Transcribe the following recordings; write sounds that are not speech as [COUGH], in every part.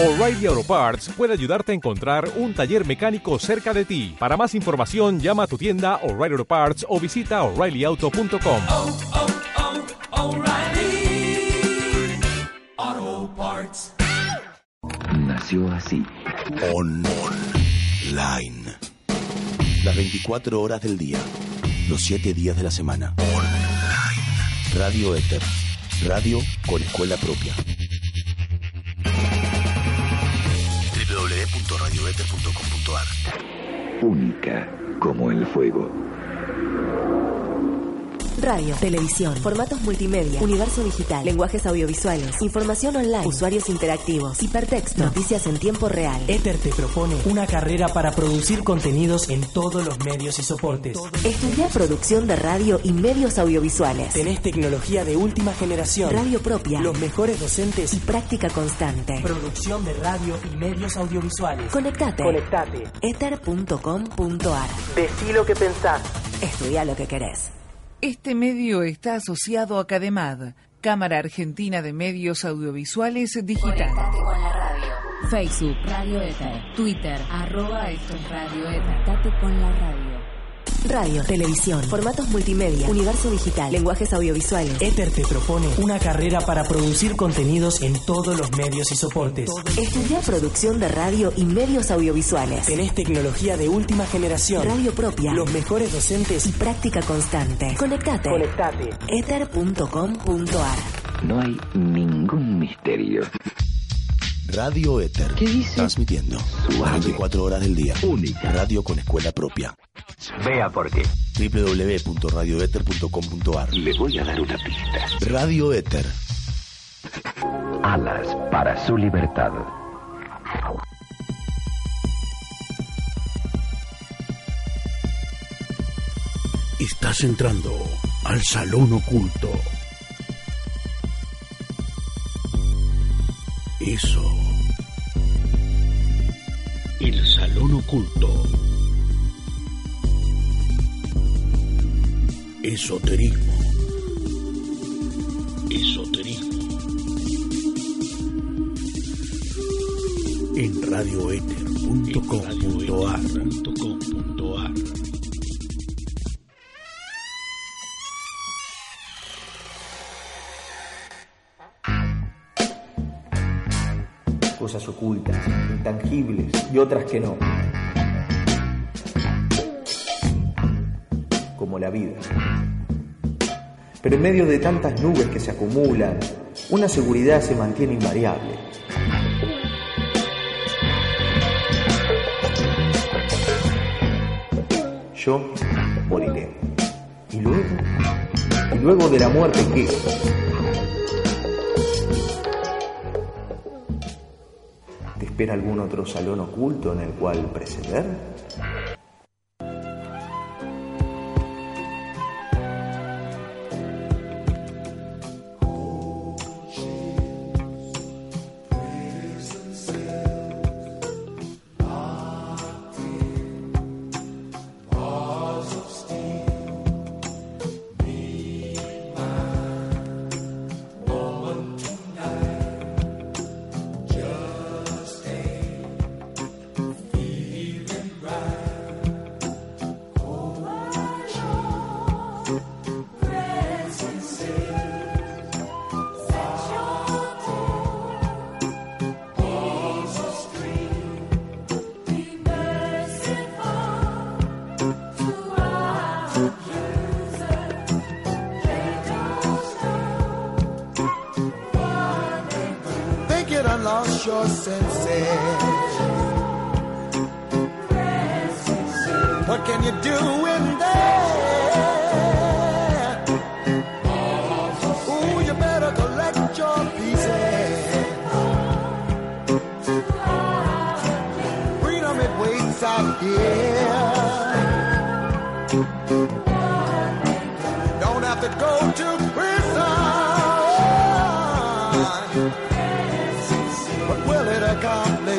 O'Reilly Auto Parts puede ayudarte a encontrar un taller mecánico cerca de ti. Para más información, llama a tu tienda O'Reilly Auto Parts o visita oreillyauto.com. oh, oh, Parts. Nació así. Online. Las 24 horas del día. Los 7 días de la semana. Online. Radio Éter. Radio con escuela propia. www.radioether.com.ar Única como el fuego. Radio, televisión, formatos multimedia, universo digital, lenguajes audiovisuales, información online, usuarios interactivos, hipertexto, noticias en tiempo real. Ether te propone una carrera para producir contenidos en todos los medios y soportes. Estudia producción de radio y medios audiovisuales. Tenés tecnología de última generación. Radio propia. Los mejores docentes y práctica constante. Producción de radio y medios audiovisuales. Conectate. Conectate. Ether.com.ar. Decí lo que pensás. Estudia lo que querés. Este medio está asociado a Cademad, Cámara Argentina de Medios Audiovisuales Digital. con la radio. Facebook, Radio Ether. Twitter, arroba esto es Radio Ether. Conectate con la radio. Radio, televisión, formatos multimedia, universo digital, lenguajes audiovisuales. Ether te propone una carrera para producir contenidos en todos los medios y soportes. Estudia producción de radio y medios audiovisuales. Tenés tecnología de última generación. Radio propia. Los mejores docentes y práctica constante. Conectate. Conectate. Ether.com.ar. No hay ningún misterio. Radio Éter. ¿Qué dice? Transmitiendo. Suave. 24 horas del día. Única. Radio con escuela propia. Vea por qué. www.radioether.com.ar Le voy a dar una pista. Radio Éter. Alas para su libertad. Estás entrando al salón oculto. Eso. El salón oculto. Esoterismo. Esoterismo. En radioether.com.ar. ocultas, intangibles y otras que no. Como la vida. Pero en medio de tantas nubes que se acumulan, una seguridad se mantiene invariable. Yo moriré. ¿Y luego? ¿Y luego de la muerte qué? ¿Te espera algún otro salón oculto en el cual preceder? Your senses. What can you do in there?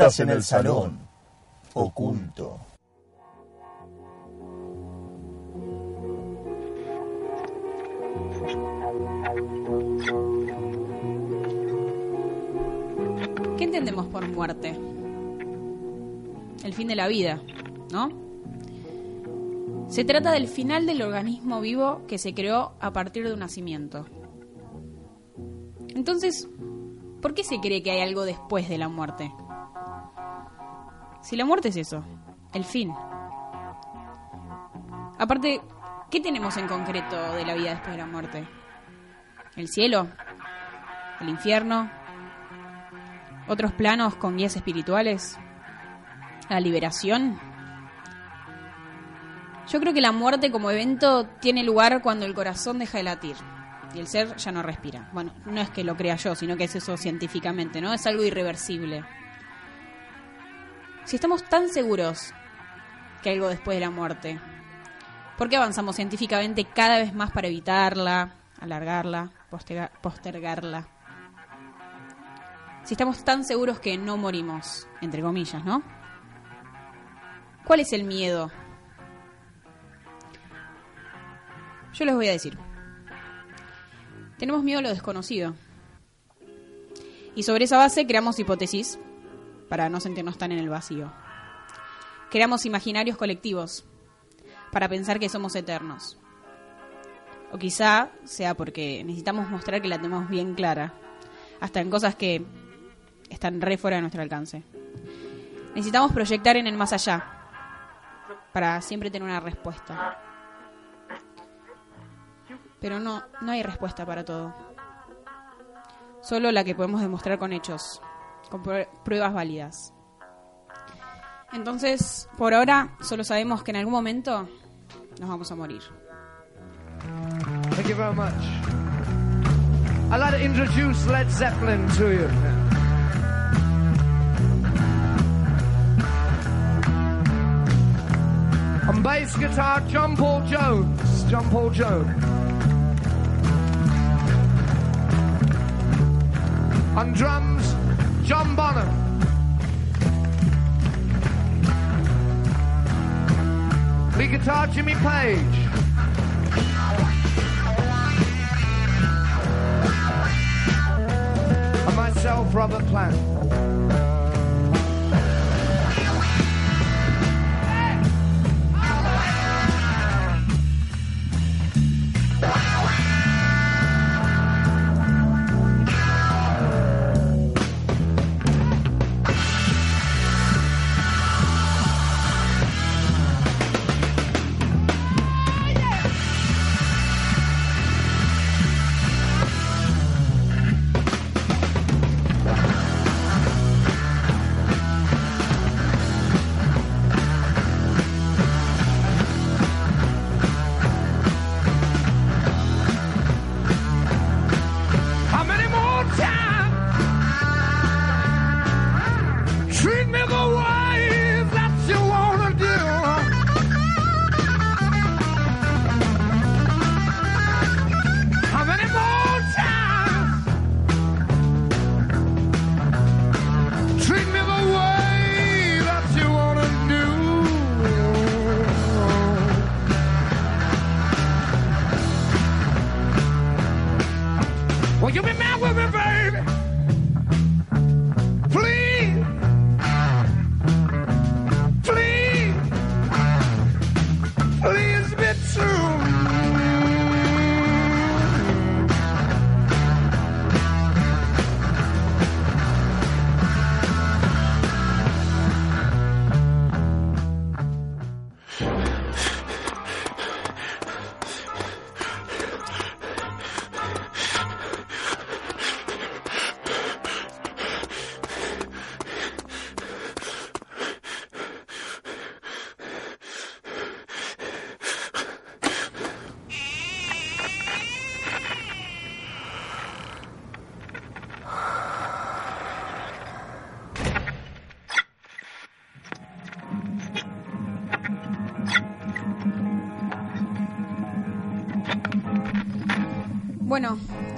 Estás en el salón, oculto. ¿Qué entendemos por muerte? El fin de la vida, ¿no? Se trata del final del organismo vivo que se creó a partir de un nacimiento. Entonces, ¿por qué se cree que hay algo después de la muerte? Si la muerte es eso, el fin. Aparte, ¿qué tenemos en concreto de la vida después de la muerte? ¿El cielo? ¿El infierno? ¿Otros planos con guías espirituales? ¿La liberación? Yo creo que la muerte como evento tiene lugar cuando el corazón deja de latir y el ser ya no respira. Bueno, no es que lo crea yo, sino que es eso científicamente, ¿no? Es algo irreversible. Si estamos tan seguros que algo después de la muerte, ¿por qué avanzamos científicamente cada vez más para evitarla, alargarla, posterga- postergarla? Si estamos tan seguros que no morimos, entre comillas, ¿no? ¿Cuál es el miedo? Yo les voy a decir. Tenemos miedo a lo desconocido. Y sobre esa base creamos hipótesis para no sentirnos tan en el vacío. Creamos imaginarios colectivos para pensar que somos eternos. O quizá sea porque necesitamos mostrar que la tenemos bien clara, hasta en cosas que están re fuera de nuestro alcance. Necesitamos proyectar en el más allá para siempre tener una respuesta. Pero no, no hay respuesta para todo. Solo la que podemos demostrar con hechos, con prue- pruebas válidas. Entonces, por ahora, solo sabemos que en algún momento nos vamos a morir. Thank you very much. I'd like to introduce Led Zeppelin to you. On bass guitar, John Paul Jones. John Paul Jones. On drums, John Bonham. Lead guitar, Jimmy Page. and myself, Robert Plant.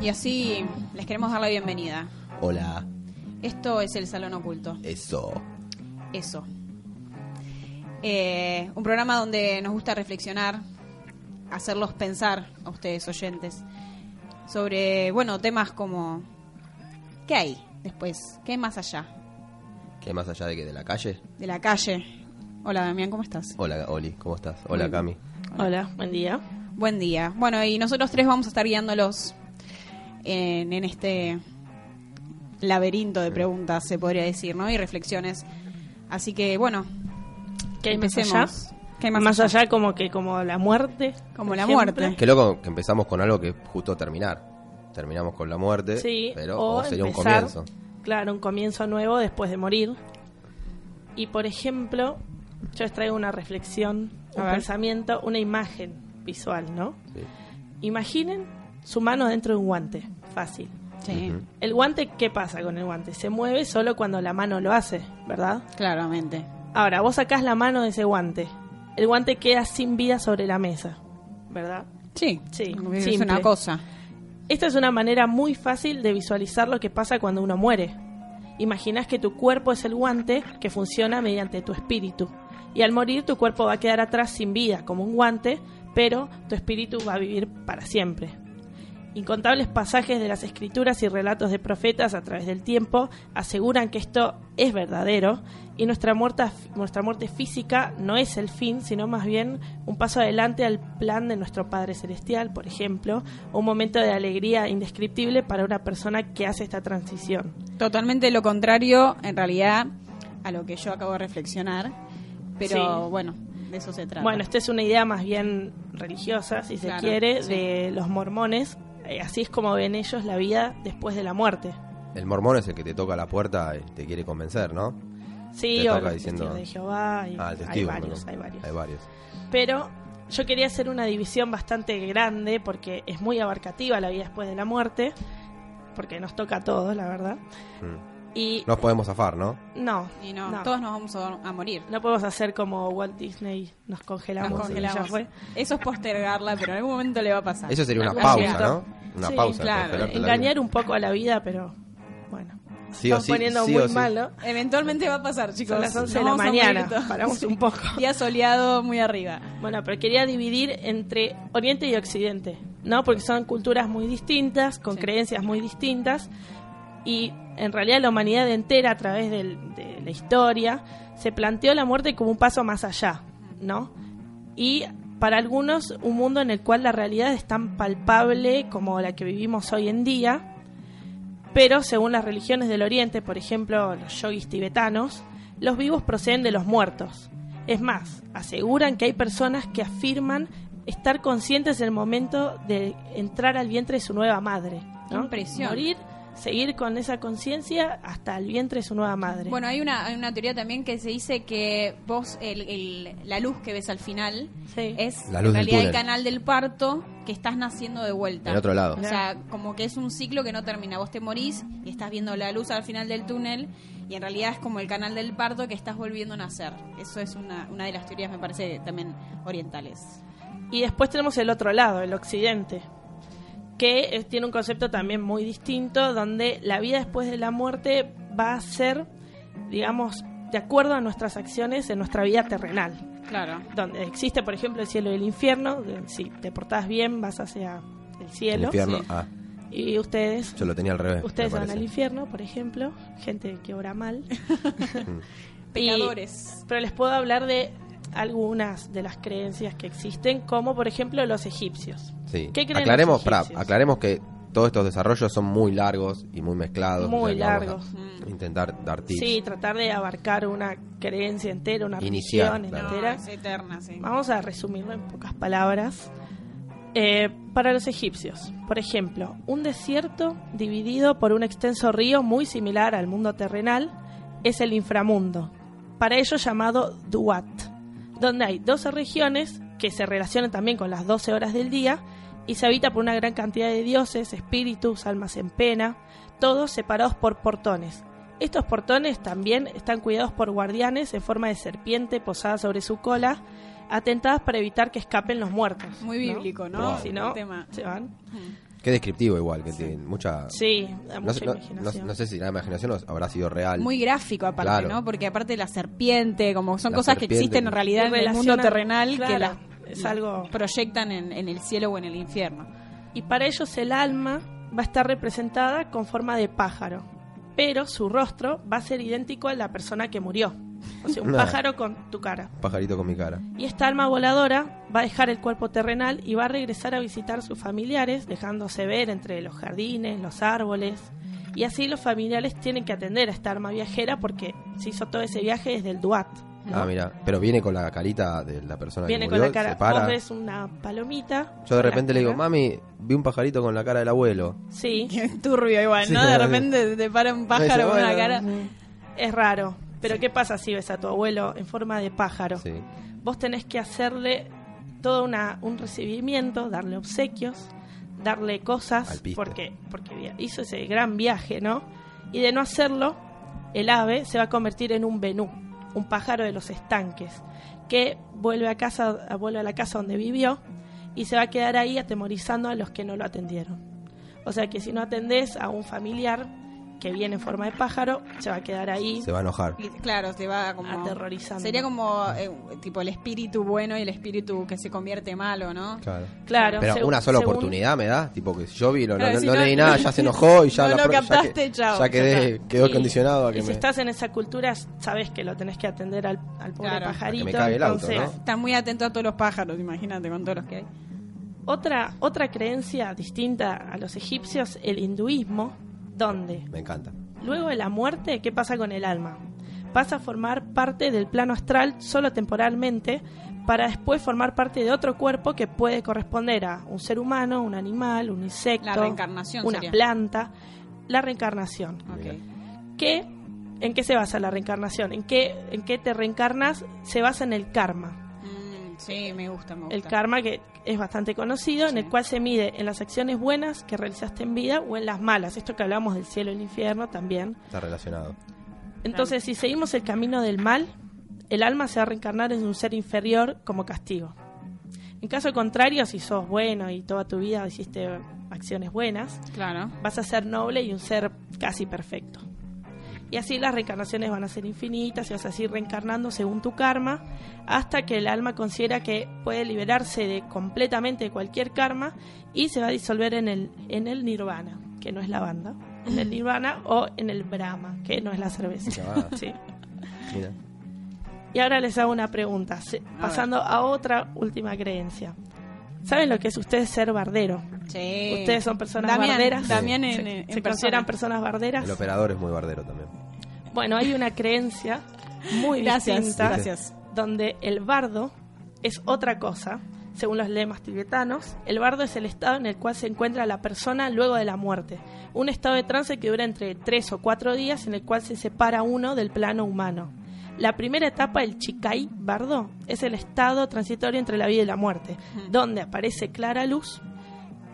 Y así les queremos dar la bienvenida. Hola, Esto es el Salón Oculto. eso. Eso. Eh, un programa donde nos gusta reflexionar, hacerlos pensar a ustedes oyentes sobre, bueno, temas como ¿qué hay después? ¿Qué hay más allá ¿Qué más allá de que de la calle? de la calle? Hola Damián, ¿cómo estás? Hola, Oli, ¿cómo estás? Hola, Cami. Hola, buen día. Buen día. Bueno, y nosotros tres vamos a estar guiándolos en, en este laberinto de preguntas, se podría decir, ¿no? Y reflexiones. Así que, bueno, ¿Qué hay más empecemos. allá? ¿Qué hay más, Más allá? allá como que como la muerte. Como la ejemplo. muerte. Qué loco que empezamos con algo que es justo terminar. Terminamos con la muerte, Sí, pero o o sería un comienzo. Claro, un comienzo nuevo después de morir. Y por ejemplo, yo les traigo una reflexión, A un ver. pensamiento, una imagen visual, ¿no? Imaginen su mano dentro de un guante, fácil. Sí. El guante, ¿qué pasa con el guante? Se mueve solo cuando la mano lo hace, ¿verdad? Claramente. Ahora, vos sacás la mano de ese guante. El guante queda sin vida sobre la mesa, ¿verdad? Sí, sí. es simple. una cosa. Esta es una manera muy fácil de visualizar lo que pasa cuando uno muere. Imaginás que tu cuerpo es el guante que funciona mediante tu espíritu. Y al morir tu cuerpo va a quedar atrás sin vida, como un guante, pero tu espíritu va a vivir para siempre. Incontables pasajes de las escrituras y relatos de profetas a través del tiempo aseguran que esto es verdadero y nuestra muerte, nuestra muerte física no es el fin, sino más bien un paso adelante al plan de nuestro Padre Celestial, por ejemplo, un momento de alegría indescriptible para una persona que hace esta transición. Totalmente lo contrario, en realidad, a lo que yo acabo de reflexionar. Pero Sí. bueno, de eso se trata. Bueno, esta es una idea más bien religiosa, si se quiere, sí. de los mormones. Eh, Así es como ven ellos la vida después de la muerte. El mormón es el que te toca la puerta y te quiere convencer, ¿no? Sí, Te o toca los diciendo- testigos de Jehová, y Ah, el hay testigo, varios, ¿no? hay varios. Hay varios. Pero yo quería hacer una división bastante grande porque es muy abarcativa la vida después de la muerte, porque nos toca a todos, la verdad. Mm. Y Nos podemos zafar, ¿no? no, Y no, no. todos nos vamos a, a morir. no podemos hacer como Walt Disney, nos congelamos, Nos y congelamos. ya fue. Eso es postergarla, pero en algún momento le va a pasar. Eso sería una pausa, momento. ¿no? Una Sí, pausa. claro, Engañar un poco a la vida, pero bueno. Sí o Estamos sí, poniendo sí muy o sí. mal, ¿no? Eventualmente va a pasar, chicos. Son las 11 de la mañana, [LAUGHS] paramos un poco. Día soleado muy arriba. Bueno, pero quería dividir entre Oriente y Occidente, ¿no? Porque son culturas muy distintas, con creencias muy distintas, y en realidad la humanidad entera, a través del- de la historia, se planteó la muerte como un paso más allá, ¿no? Y para algunos, un mundo en el cual la realidad es tan palpable como la que vivimos hoy en día, pero según las religiones del Oriente, por ejemplo, los yogis tibetanos, los vivos proceden de los muertos. Es más, aseguran que hay personas que afirman estar conscientes en el momento de entrar al vientre de su nueva madre. ¿no? Impresión. Morir, seguir con esa conciencia hasta el vientre de su nueva madre. Bueno, hay una, hay una teoría también que se dice que vos, el, el- la luz que ves al final, es La luz en del realidad el canal del parto que estás naciendo de vuelta. Del otro lado. O sea, como que es un ciclo que no termina. Vos te morís y estás viendo la luz al final del túnel y en realidad es como el canal del parto que estás volviendo a nacer. Eso es una, una de las teorías, me parece, también orientales. Y después tenemos el otro lado, el occidente, que tiene un concepto también muy distinto, donde la vida después de la muerte va a ser, digamos, de acuerdo a nuestras acciones en nuestra vida terrenal. Claro. Donde existe, por ejemplo, el cielo y el infierno, si te portás bien vas hacia el cielo. El infierno, ah. Y ustedes, Yo lo tenía al revés. ustedes van al infierno, por ejemplo, gente que obra mal. [LAUGHS] [LAUGHS] Pecadores. Y- pero les puedo hablar de algunas de las creencias que existen, como por ejemplo los egipcios. Sí. ¿Qué creen aclaremos, los egipcios? aclaremos que todos estos desarrollos son muy largos y muy mezclados. Muy o sea, vamos largos. Intentar dar tips. Sí, tratar de abarcar una creencia entera, una Iniciar, religión claro. entera. Es eterna, sí. Vamos a resumirlo en pocas palabras. Eh, para los egipcios, por ejemplo, un desierto dividido por un extenso río muy similar al mundo terrenal es el inframundo, para ellos llamado Duat, donde hay 12 regiones que se relacionan también con las 12 horas del día y se habita por una gran cantidad de dioses, espíritus, almas en pena, todos separados por portones. Estos portones también están cuidados por guardianes en forma de serpiente posada sobre su cola, atentadas para evitar que escapen los muertos. Muy bíblico, ¿no? Wow. Si no, El tema. se van. Qué descriptivo igual, que tiene mucha... Sí, da No, mucha sé- no- imaginación. no- no sé si la imaginación habrá sido real. Muy gráfico aparte, Claro. ¿no? Porque aparte la serpiente, como son La cosas que existen en realidad en el mundo terrenal que las es algo- proyectan en, en el cielo o en el infierno. Y para ellos el alma va a estar representada con forma de pájaro, pero su rostro va a ser idéntico de la persona que murió. O sea, un pájaro con tu cara. Pajarito con mi cara. Y esta alma voladora va a dejar el cuerpo terrenal y va a regresar a visitar a sus familiares, dejándose ver entre los jardines, los árboles. Y así los familiares tienen que atender a esta alma viajera porque se hizo todo ese viaje desde el Duat. ¿no? Ah, mira. Pero viene con la carita de la persona Viene que con murió, la cara. se para. Vos ves una palomita. Yo de con la repente le digo, cara. mami, vi un pajarito con la cara del abuelo. Sí. [LAUGHS] Turbio igual, ¿no? Sí. De repente te para un pájaro dice, con una bueno, cara. Es raro. Pero ¿qué pasa si ves a tu abuelo en forma de pájaro? Sí. Vos tenés que hacerle todo una, un recibimiento, darle obsequios, darle cosas, porque, porque hizo ese gran viaje, ¿no? Y de no hacerlo, el ave se va a convertir en un benú, un pájaro de los estanques, que vuelve a casa, vuelve a la casa donde vivió y se va a quedar ahí atemorizando a los que no lo atendieron. O sea que si no atendés a un familiar que viene en forma de pájaro, se va a quedar ahí Se va a enojar. Y, Claro, te va como... aterrorizando. Sería como eh, tipo el espíritu bueno y el espíritu que se convierte malo, ¿no? Claro. Claro, Pero una sola según- oportunidad me da, tipo que si yo vi, lo- Claro, no, si no no- leí nada, ya se [LAUGHS] enojó y ya no la lo pro- ya que- captaste, chao, ya quedé, quedó Y- condicionado a que y si estás en esa cultura, sabes que lo tenés que atender al, al pobre Claro. pajarito. Que me cague el auto, entonces, ¿no? Están muy atentos a todos los pájaros, imagínate, con todos los que hay. otra, otra creencia distinta a los egipcios, el hinduismo, donde Me encanta. luego de la muerte, ¿qué pasa con el alma? Pasa a formar parte del plano astral solo temporalmente, para después formar parte de otro cuerpo que puede corresponder a un ser humano, un animal, un insecto, La reencarnación una sería. planta, la reencarnación. ¿Qué, ¿En qué se basa la reencarnación? ¿En qué, ¿En qué te reencarnas? Se basa en el karma. Sí, me gusta, me gusta. El karma que es bastante conocido, en el cual se mide en las acciones buenas que realizaste en vida o en las malas. Esto que hablamos del cielo y el infierno también. Está relacionado. Entonces, si seguimos el camino del mal, el alma se va a reencarnar en un ser inferior como castigo. En caso contrario, si sos bueno y toda tu vida hiciste acciones buenas, Claro. vas a ser noble y un ser casi perfecto. Y así las reencarnaciones van a ser infinitas y vas a seguir reencarnando según tu karma hasta que el alma considera que puede liberarse de completamente de cualquier karma y se va a disolver en el, en el nirvana, que no es la banda, en el nirvana o en el brahma, que no es la cerveza. [LAUGHS] Sí. Mira. Y ahora les hago una pregunta, pasando a otra última creencia. ¿Saben lo que es ustedes ser bardero? Sí. Ustedes son personas Damián, barderas. Damián en, ¿Se, en- se en consideran persona. personas barderas? El operador es muy bardero también. Bueno, hay una creencia muy Gracias, distinta gracias. donde el bardo es otra cosa. Según los lemas tibetanos, el bardo es el estado en el cual se encuentra la persona luego de la muerte. Un estado de trance que dura entre tres o cuatro días en el cual se separa uno del plano humano. La primera etapa, el chikai bardo, es el estado transitorio entre la vida y la muerte, donde aparece clara luz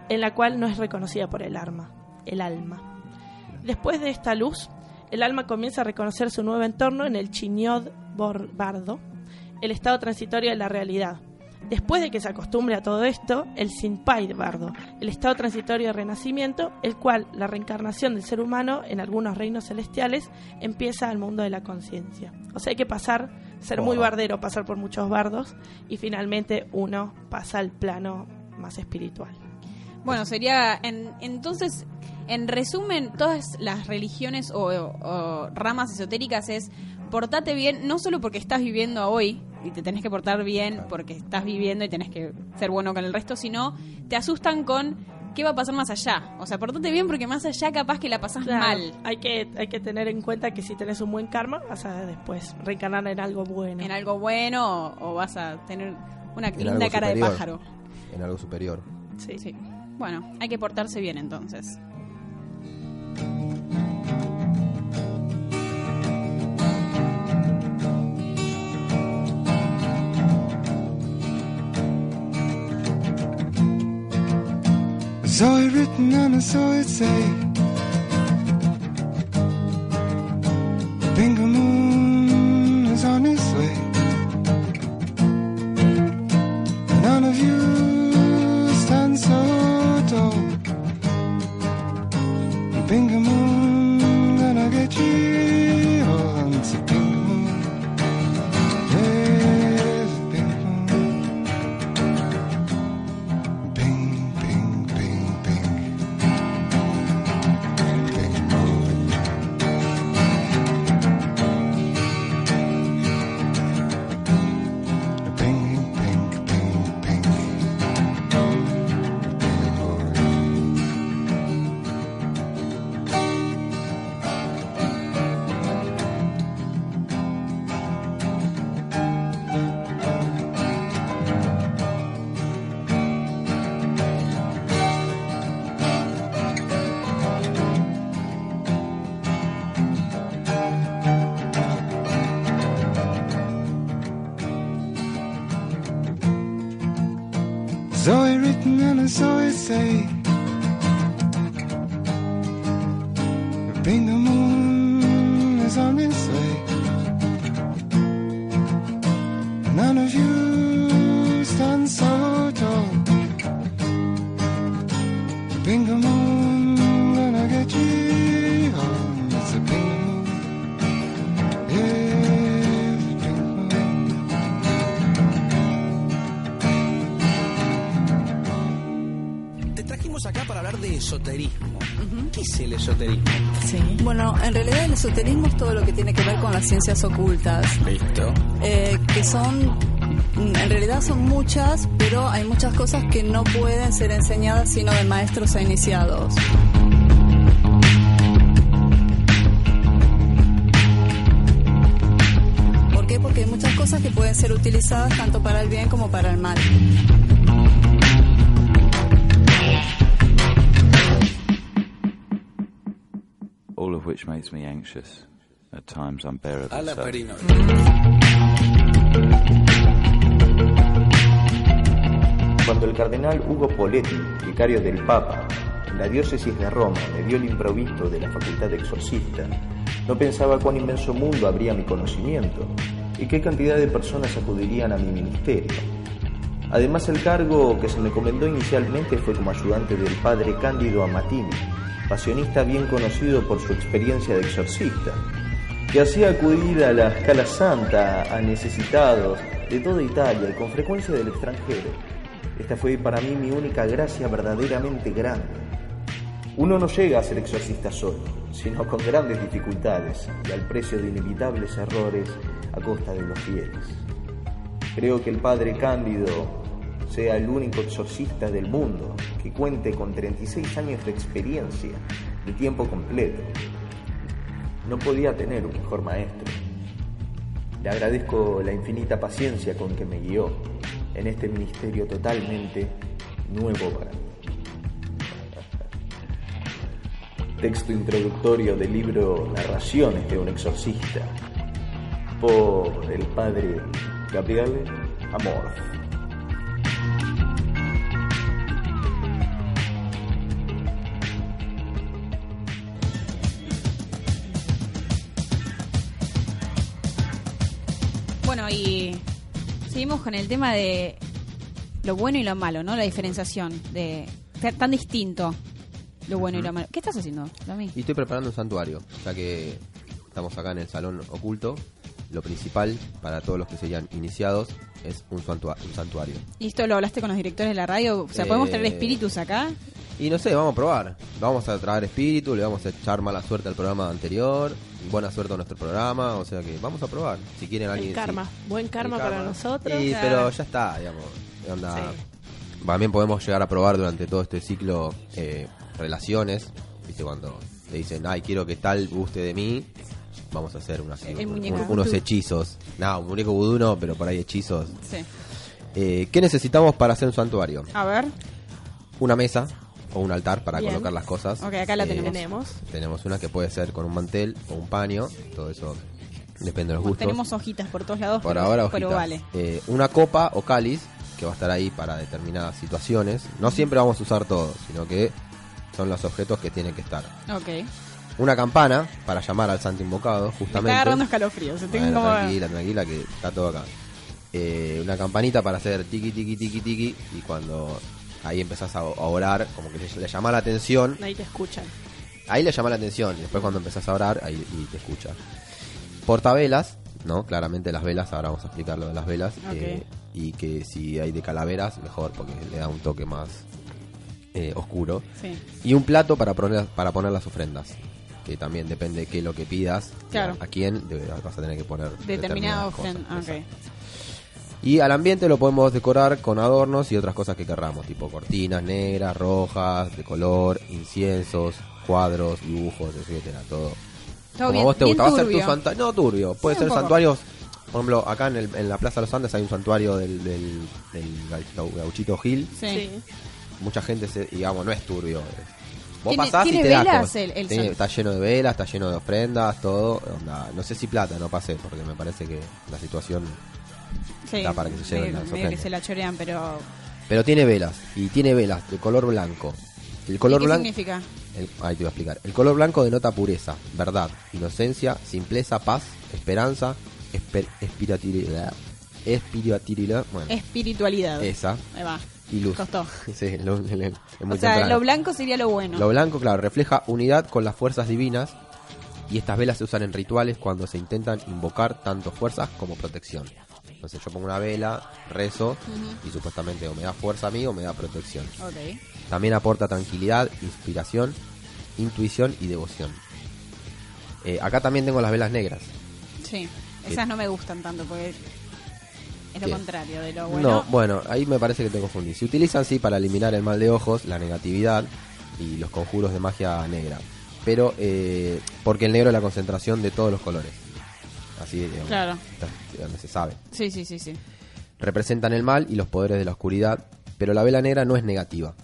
en la cual no es reconocida por el alma, el alma. Después de esta luz, el alma comienza a reconocer su nuevo entorno en el chiñod bardo, el estado transitorio de la realidad. Después de que se acostumbre a todo esto, el sinpai bardo, el estado transitorio de renacimiento, el cual la reencarnación del ser humano en algunos reinos celestiales empieza al mundo de la conciencia. O sea, hay que pasar, ser muy bardero, pasar por muchos bardos y finalmente uno pasa al plano más espiritual. Bueno, sería en- entonces En resumen, todas las religiones o, o ramas esotéricas es portate bien, no solo porque estás viviendo hoy y te tenés que portar bien porque estás viviendo y tenés que ser bueno con el resto, sino te asustan con qué va a pasar más allá. O sea, portate bien porque más allá capaz que la pasás Claro, mal. Hay que, hay que tener en cuenta que si tenés un buen karma, vas a después reencarnar en algo bueno. En algo bueno o, o vas a tener una En linda cara de pájaro. En algo superior. Sí. sí. Bueno, hay que portarse bien entonces. I saw it written and I saw it say Bingo finger moon. so we say ciencias ocultas, Listo. eh, que son, en realidad son muchas, pero hay muchas cosas que no pueden ser enseñadas sino de maestros e iniciados. ¿Por qué? Porque hay muchas cosas que pueden ser utilizadas tanto para el bien como para el mal. all of which makes me anxious, unbearable. So-. Cuando el cardenal Hugo Poletti, vicario del Papa, en la diócesis de Roma, me dio el improviso de la facultad de exorcista, no pensaba cuán inmenso mundo habría mi conocimiento y qué cantidad de personas acudirían a mi ministerio. Además, el cargo que se me encomendó inicialmente fue como ayudante del padre Cándido Amatini, pasionista bien conocido por su experiencia de exorcista, que hacía acudir a la escala santa a necesitados de toda Italia y con frecuencia del extranjero. Esta fue para mí mi única gracia verdaderamente grande. Uno no llega a ser exorcista solo, sino con grandes dificultades y al precio de inevitables errores a costa de los fieles. Creo que el padre Cándido sea el único exorcista del mundo que cuente con 36 años de experiencia de tiempo completo. No podía tener un mejor maestro. Le agradezco la infinita paciencia con que me guió en este ministerio totalmente nuevo para mí. Texto introductorio del libro Narraciones de un exorcista por el padre Gabriel Amor. Bueno, y seguimos con el tema de lo bueno y lo malo, ¿no? La diferenciación de tan- distinto lo bueno y lo malo. ¿Qué estás haciendo, Domi? Y estoy preparando un santuario, ya que estamos acá en el salón oculto. Lo principal para todos los que serían iniciados es un, santua- un santuario. ¿Y esto lo hablaste con los directores de la radio? O sea, ¿podemos Eh, traer espíritus acá? Y no sé, vamos a probar. vamos a traer espíritu, le vamos a echar mala suerte al programa anterior, buena suerte a nuestro programa, o sea que vamos a probar. Si quieren alguien. El karma. sí. Buen karma, para nosotros. Sí, Claro. pero ya está, digamos. onda, También podemos llegar a probar durante todo este ciclo eh, relaciones. ¿Viste? Cuando te dicen, ay, quiero que tal guste de mí, vamos a hacer unas- un- unos hechizos. No, un muñeco vudú no, pero por ahí hechizos. Sí. Eh, ¿Qué necesitamos para hacer un santuario? A ver. Una mesa o un altar para Bien. colocar las cosas. Ok, acá la Eh, tenemos. Tenemos. Una que puede ser con un mantel o un paño. Todo eso depende de los gustos. Tenemos hojitas por todos lados. Por pero, ahora, pero hojitas. vale. Eh, una copa o cáliz que va a estar ahí para determinadas situaciones. No siempre vamos a usar todo, sino que son los objetos que tienen que estar. Ok. Una campana para llamar al santo invocado, Me justamente. está agarrando escalofríos. Tengo Bueno, como- tranquila, tranquila, que está todo acá. Eh, una campanita para hacer tiki, tiki, tiki, tiki. Y cuando ahí empezás a, a orar, como que le, le llama la atención. Ahí te escuchan. Ahí le llama la atención. Y después cuando empezás a orar, ahí y te escucha. Portavelas, ¿no? Claramente las velas, ahora vamos a explicar lo de las velas. Eh, y que si hay de calaveras, mejor, porque le da un toque más eh, oscuro. Sí. Y un plato para poner, para poner las ofrendas. Que también depende de qué es lo que pidas. Claro. A quién de- vas a tener que poner Determinada determinadas cosas. ofrenda. Y al ambiente lo podemos decorar con adornos y otras cosas que querramos, tipo cortinas negras, rojas, de color, inciensos, cuadros, dibujos, etcétera, todo. Todo Como bien- vos te gusta, va a ser tu santuario. No turbio, puede Sí, ser santuarios. Por ejemplo, acá en, el- en la Plaza de los Andes hay un santuario del, del, del gau- gauchito Gil. Sí. Mucha gente, se, digamos, no es turbio. Vos ¿Tiene- pasás tiene y te da velas cosas. el- el Tiene- san- está lleno de velas, está lleno de ofrendas, todo. onda, no sé si plata, no pasé, porque me parece que la situación Sí. da para que se lleven medio- las medio que se la chorean, pero. Pero tiene velas, y tiene velas de color blanco. El color ¿Y qué blanco. significa? El- ahí te voy a explicar. El color blanco denota pureza, verdad, inocencia, simpleza, paz, esperanza, esper- espiritualidad. Espiritualidad. Bueno, Espiritualidad. esa. Ahí va. Y luz. Costó. [LAUGHS] sí, lo- lo- es muy O sea, temprano. lo blanco sería lo bueno. Lo blanco, claro, refleja unidad con las fuerzas divinas. Y estas velas se usan en rituales cuando se intentan invocar tanto fuerzas como protección. Entonces yo pongo una vela, rezo y supuestamente o me da fuerza a mí o me da protección. También aporta tranquilidad, inspiración, intuición y devoción. Eh, acá también tengo las velas negras. Sí. Esas no me gustan tanto porque es lo ¿Qué? contrario de lo bueno. No, bueno, ahí me parece que te confundí. Se utilizan sí para eliminar el mal de ojos, la negatividad y los conjuros de magia negra. Pero eh, porque el negro es la concentración de todos los colores. Así digamos, Claro. se sabe. Sí, sí, sí, sí. Representan el mal y los poderes de la oscuridad, pero la vela negra no es negativa.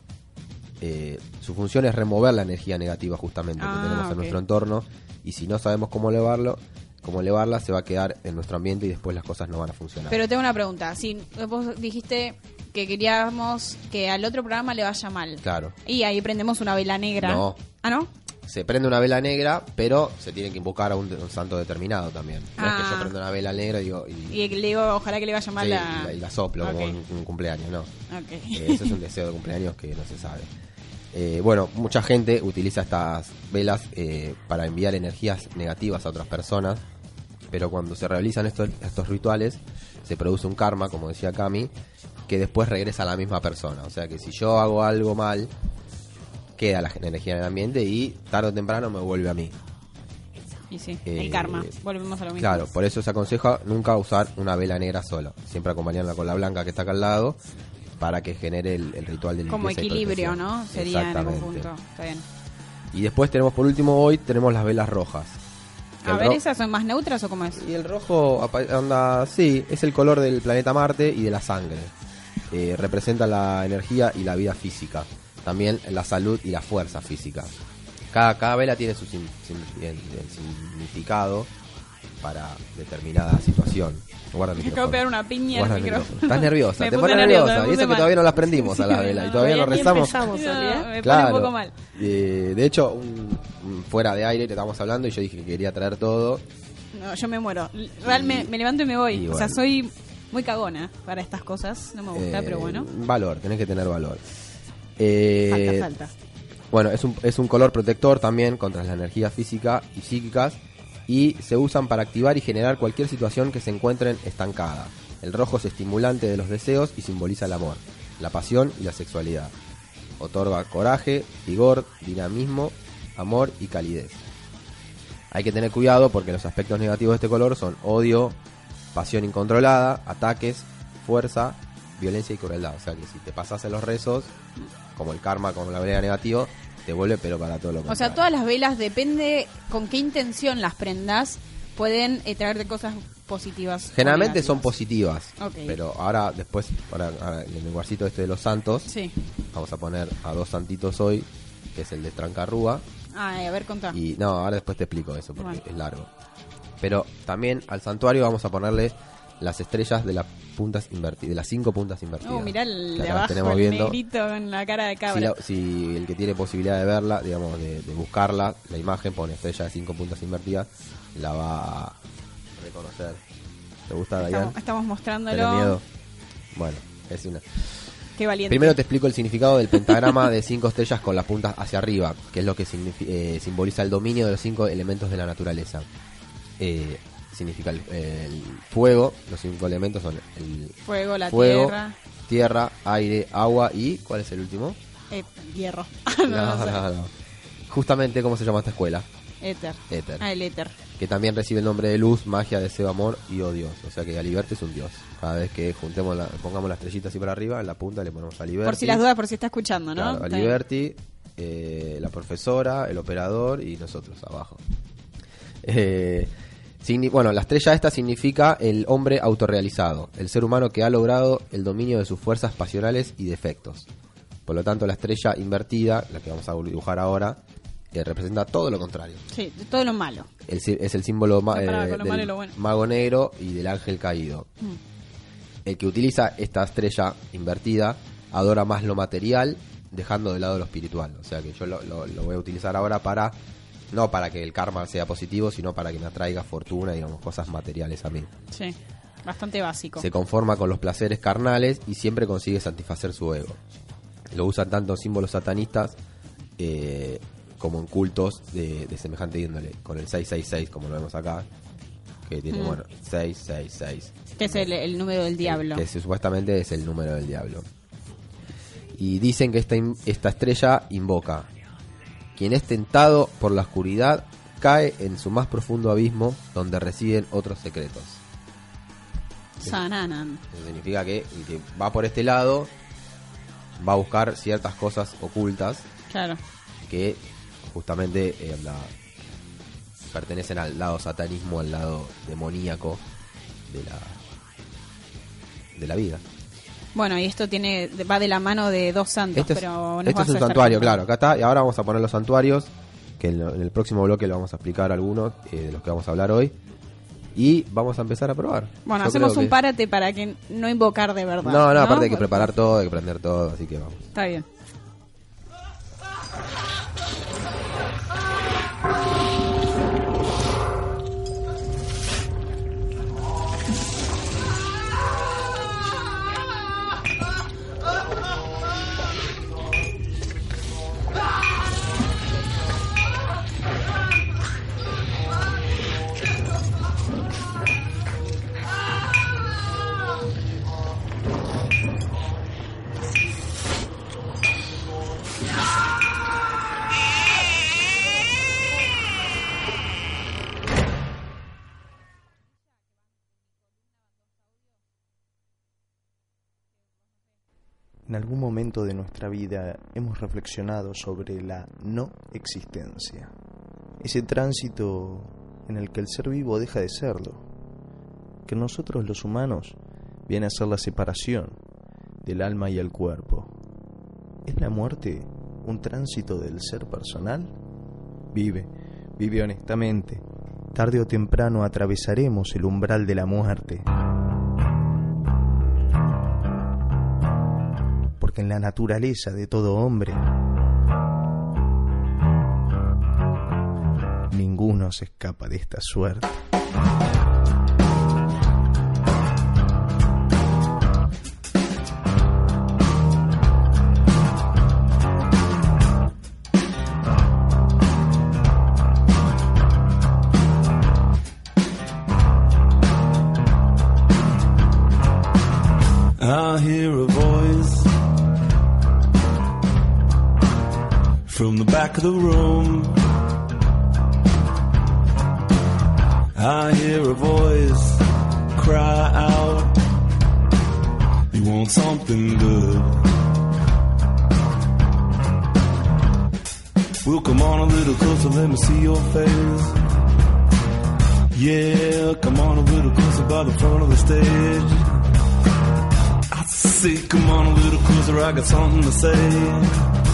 Eh, su función es remover la energía negativa justamente Ah, que tenemos ok. en nuestro entorno y si no sabemos cómo elevarlo, cómo elevarla se va a quedar en nuestro ambiente y después las cosas no van a funcionar. Pero tengo una pregunta. Si vos dijiste que queríamos que al otro programa le vaya mal. Claro. Y ahí prendemos una vela negra. No. ¿Ah, no? Se prende una vela negra, pero se tiene que invocar a un, un santo determinado también. No es que Ah. yo prendo una vela negra y digo, y, Y le digo, ojalá que le vaya mal sí, la, y la soplo como un, un cumpleaños, no. Eh, eso es un deseo de cumpleaños que no se sabe. Eh, bueno, mucha gente utiliza estas velas eh, para enviar energías negativas a otras personas, pero cuando se realizan estos, estos rituales se produce un karma, como decía Cami, que después regresa a la misma persona. O sea que si yo hago algo mal, queda la energía en el ambiente y tarde o temprano me vuelve a mí. Y sí, Eh, el karma. Volvemos a lo mismo. Claro, por eso se aconseja nunca usar una vela negra solo, siempre acompañarla con la blanca que está acá al lado para que genere el, el ritual de Como equilibrio. ¿no? Sería en algún punto. Está bien. Y después tenemos por último hoy tenemos las velas rojas. A ver, ¿esas son más neutras o cómo es? Y el rojo anda, sí, es el color del planeta Marte y de la sangre. Eh, representa la energía y la vida física. También la salud y la fuerza física. Cada, cada vela tiene su sin- sin- el- el significado para determinada situación. Guarda el Me acabo de pegar una piña Guarda al el micrófono. micrófono. Estás nerviosa, [LAUGHS] Me te pones nerviosa, nerviosa. me Y eso que todavía no las prendimos a la Sí, vela y no, todavía no todavía ni rezamos. empezamos, Olivia. Me pone Claro. un poco mal. Eh, de hecho, un- un fuera de aire te estábamos hablando y yo dije que quería traer todo. No, yo me muero. Realmente me levanto y me voy. y O sea, bueno. soy muy cagona para estas cosas. No me gusta, Eh, pero bueno. Valor, tenés que tener valor. Eh, Falta, falta. Bueno, es un, es un color protector también contra la energía física y psíquicas y se usan para activar y generar cualquier situación que se encuentren estancada. El rojo es estimulante de los deseos y simboliza el amor, la pasión y la sexualidad. Otorga coraje, vigor, dinamismo, amor y calidez. Hay que tener cuidado porque los aspectos negativos de este color son odio, pasión incontrolada, ataques, fuerza, violencia y crueldad. O sea que si te pasas en los rezos, como el karma, como la vela negativa, te vuelve pero para todo lo O contrario. sea, todas las velas, depende con qué intención las prendas, pueden eh, traerte cosas positivas. o Generalmente son positivas, pero ahora después, para, ahora, en el lugarcito este de los santos, Sí. vamos a poner a dos santitos hoy, que es el de Trancarrúa, Ay, a ver, contá. y no, ahora después te explico eso porque Bueno. es largo. Pero también al santuario vamos a ponerle las estrellas de las puntas invertidas, de las cinco puntas invertidas. Oh, mirá el de abajo, tenemos el viendo. negrito con la cara de Si, cabra. la- si el que tiene posibilidad de verla, digamos, de, de buscarla, la imagen pone estrella de cinco puntas invertidas, la va a reconocer. ¿Te gusta, Dayan? Estamos, estamos mostrándolo. ¿Tenés miedo? Bueno, es una. Qué valiente. Primero te explico el significado del pentagrama de cinco estrellas con las puntas hacia arriba, que es lo que eh, simboliza el dominio de los cinco elementos de la naturaleza. Eh, significa el, el fuego, los cinco elementos son el Fuego, la fuego, tierra. tierra, aire, agua y ¿cuál es el último? Eh, hierro. [LAUGHS] No, no, sé. no, no. Justamente, ¿cómo se llama esta escuela? Éter. Éter. Ah, el éter. Que también recibe el nombre de luz, magia, deseo, amor y oh Dios. O sea que Aliberti es un dios. Cada vez que juntemos la, pongamos la estrellita así para arriba, en la punta le ponemos Aliberti. Por si las dudas, por si está escuchando, ¿no? Claro. Aliberti, eh, la profesora, el operador y nosotros abajo. Eh, signi- bueno, la estrella esta significa el hombre autorrealizado, el ser humano que ha logrado el dominio de sus fuerzas pasionales y defectos. Por lo tanto, la estrella invertida, la que vamos a dibujar ahora, eh, representa todo lo contrario. Sí, todo lo malo. El es el símbolo ma- eh, del bueno. mago negro y del ángel caído. Mm. El que utiliza esta estrella invertida adora más lo material, dejando de lado lo espiritual. O sea que yo lo, lo- lo voy a utilizar ahora para, no para que el karma sea positivo, sino para que me atraiga fortuna, digamos, cosas materiales a mí. Sí, bastante básico. Se conforma con los placeres carnales y siempre consigue satisfacer su ego. Lo usan tanto en símbolos satanistas eh, como en cultos de, de semejante índole, con el 666, como lo vemos acá, que tiene, Mm. bueno, 666. Que es el, el número del diablo. Que supuestamente es el número del diablo. Y dicen que esta, esta estrella invoca. Quien es tentado por la oscuridad cae en su más profundo abismo donde residen otros secretos. Sananan. Eso significa que el que va por este lado va a buscar ciertas cosas ocultas Claro. que justamente eh, la- pertenecen al lado satanismo, al lado demoníaco de la de la vida. Bueno, y esto tiene va de la mano de dos santos, Este es, pero este es un santuario, claro, acá está, y ahora vamos a poner los santuarios, que en, el próximo bloque lo vamos a explicar algunos eh, de los que vamos a hablar hoy, y vamos a empezar a probar. Bueno, Yo hacemos un que- párate para que no invocar de verdad. No, no, aparte hay que preparar todo, hay que prender todo, así que vamos. Está bien. De nuestra vida hemos reflexionado sobre la no existencia, ese tránsito en el que el ser vivo deja de serlo, que nosotros los humanos viene a ser la separación del alma y el cuerpo. ¿Es la muerte un tránsito del ser personal? Vive, vive honestamente. Tarde o temprano atravesaremos el umbral de la muerte. Porque en la naturaleza de todo hombre ninguno se escapa de esta suerte. The room. I hear a voice cry out, You want something good? Well, come on a little closer, let me see your face. Yeah, come on a little closer by the front of the stage. I say, come on a little closer, I got something to say.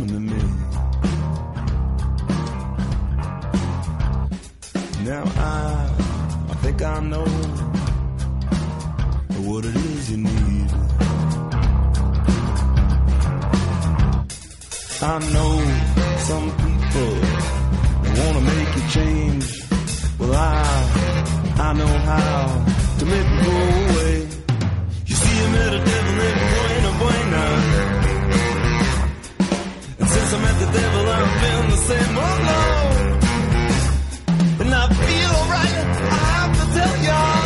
Coming to me. Now I, I think I know what it is you need. I know some people wanna make you change. Well, I, I know how to make it go away. You see, I met a devil named Buena Buena. Devil, I'm been the same. No. And I feel alright, I have to tell ya.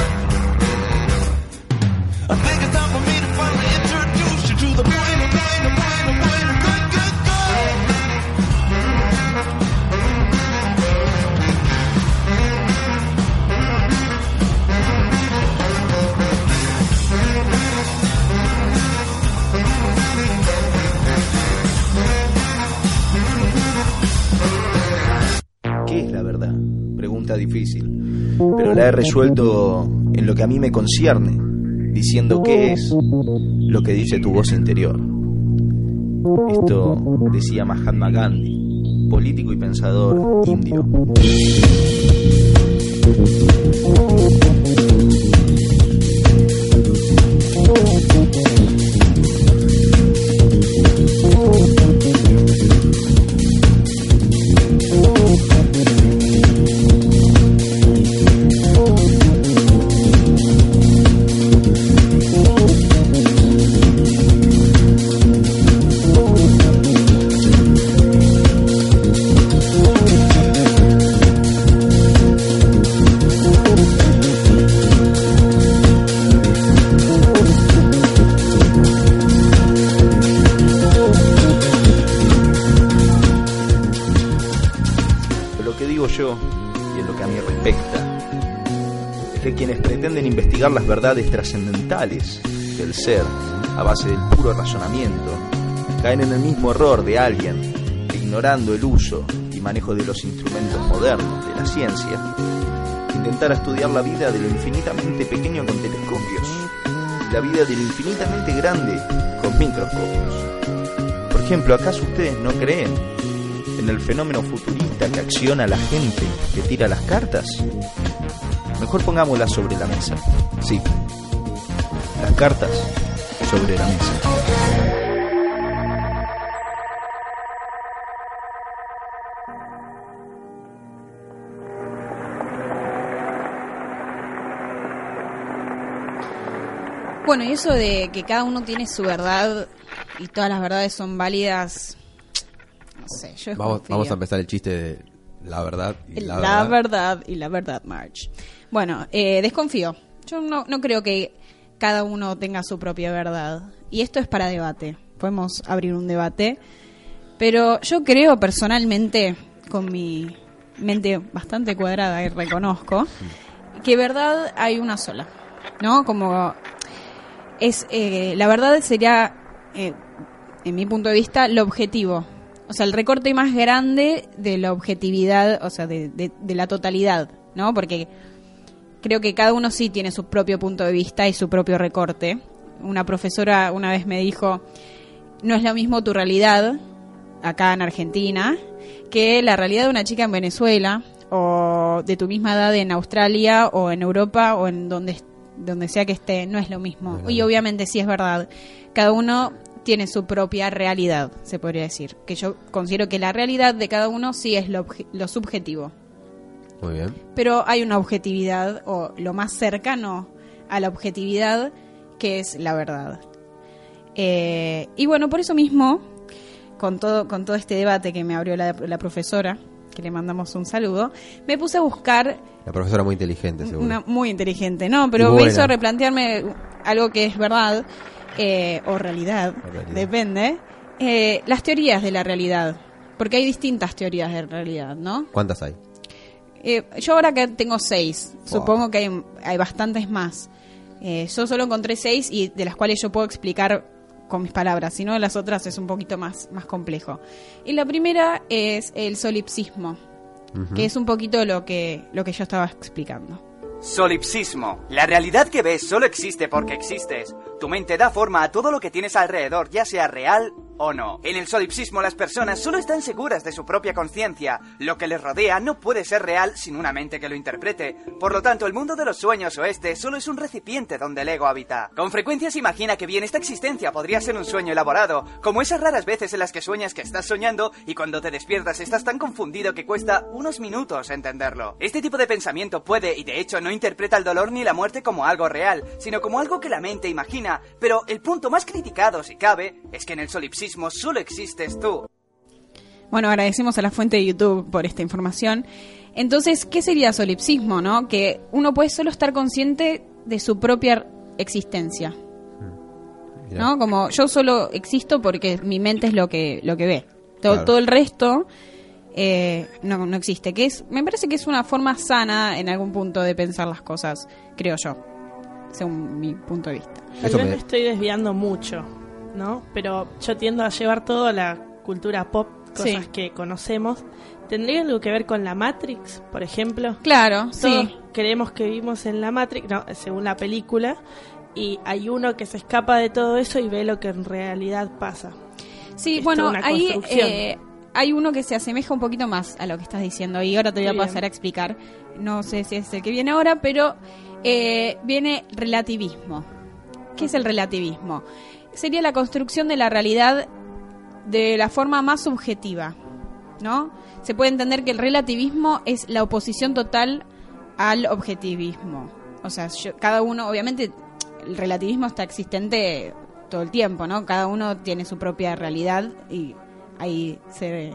He resuelto en lo que a mí me concierne, diciendo qué es lo que dice tu voz interior. Esto decía Mahatma Gandhi, político y pensador indio. Verdades trascendentales del ser a base del puro razonamiento, caen en el mismo error de alguien que ignorando el uso y manejo de los instrumentos modernos de la ciencia, intentara estudiar la vida de lo infinitamente pequeño con telescopios y la vida de lo infinitamente grande con microscopios. Por ejemplo, ¿acaso ustedes no creen en el fenómeno futurista que acciona a la gente que tira las cartas? Mejor pongámoslas sobre la mesa. Sí, las cartas sobre la mesa. Bueno, y eso de que cada uno tiene su verdad y todas las verdades son válidas, no sé, yo Vamos, vamos a empezar el chiste de la verdad y La, la, verdad. y la verdad, March. Bueno, eh, desconfío. Yo no, creo que cada uno tenga su propia verdad. Y esto es para debate. Podemos abrir un debate. Pero yo creo personalmente, con mi mente bastante cuadrada y reconozco, que verdad hay una sola, ¿no? Como es eh, la verdad sería, eh, en mi punto de vista, lo objetivo. O sea, el recorte más grande de la objetividad, o sea, de, de- de la totalidad, ¿no? Porque creo que cada uno sí tiene su propio punto de vista y su propio recorte. Una profesora una vez me dijo, no es lo mismo tu realidad acá en Argentina que la realidad de una chica en Venezuela o de tu misma edad en Australia o en Europa o en donde, donde sea que esté, no es lo mismo. Y obviamente sí es verdad, cada uno tiene su propia realidad, se podría decir. Que yo considero que la realidad de cada uno sí es lo, lo subjetivo. Muy bien. Pero hay una objetividad, o lo más cercano a la objetividad, que es la verdad. Eh, y bueno, por eso mismo, con todo, con todo este debate que me abrió la, la profesora, que le mandamos un saludo, me puse a buscar La profesora muy inteligente, seguro. una muy inteligente, ¿no? Pero me hizo replantearme algo que es verdad eh, o realidad, realidad. depende. eh, las teorías de la realidad, porque hay distintas teorías de realidad, ¿no? ¿Cuántas hay? Eh, yo ahora que tengo seis, supongo que hay, hay bastantes más. Eh, yo solo encontré seis y de las cuales yo puedo explicar con mis palabras, si no las otras es un poquito más, más complejo. Y la primera es el solipsismo, que es un poquito lo que, lo que yo estaba explicando. Solipsismo. La realidad que ves solo existe porque existes. Tu mente da forma a todo lo que tienes alrededor, ya sea real o no. En el solipsismo las personas solo están seguras de su propia conciencia. Lo que les rodea no puede ser real sin una mente que lo interprete. Por lo tanto, el mundo de los sueños o este solo es un recipiente donde el ego habita. Con frecuencia se imagina que bien esta existencia podría ser un sueño elaborado, como esas raras veces en las que sueñas que estás soñando y cuando te despiertas estás tan confundido que cuesta unos minutos entenderlo. Este tipo de pensamiento puede, y de hecho no interpreta el dolor ni la muerte como algo real, sino como algo que la mente imagina, pero el punto más criticado, si cabe, es que en el solipsismo solo existes tú. Bueno, agradecemos a la fuente de YouTube por esta información. Entonces, ¿qué sería solipsismo, no? Que uno puede solo estar consciente de su propia existencia. ¿No? Como yo solo existo porque mi mente es lo que lo que ve. Todo, Claro. todo el resto eh, no, no existe. Que es, me parece que es una forma sana en algún punto de pensar las cosas, creo yo, según mi punto de vista. Tal vez me estoy desviando mucho, ¿no? Pero yo tiendo a llevar todo a la cultura pop, cosas Sí. que conocemos. ¿Tendría algo que ver con la Matrix, por ejemplo? Claro, Todos sí. creemos que vivimos en la Matrix, no, según la película, y hay uno que se escapa de todo eso y ve lo que en realidad pasa. Sí, Es bueno, ahí eh, hay uno que se asemeja un poquito más a lo que estás diciendo y ahora te voy a bien. pasar a explicar. No sé si es el que viene ahora, pero eh, viene relativismo. ¿Qué es el relativismo? Sería la construcción de la realidad de la forma más subjetiva, ¿no? Se puede entender que el relativismo es la oposición total al objetivismo. O sea, yo- cada uno, obviamente, el relativismo está existente todo el tiempo, ¿no? Cada uno tiene su propia realidad y ahí se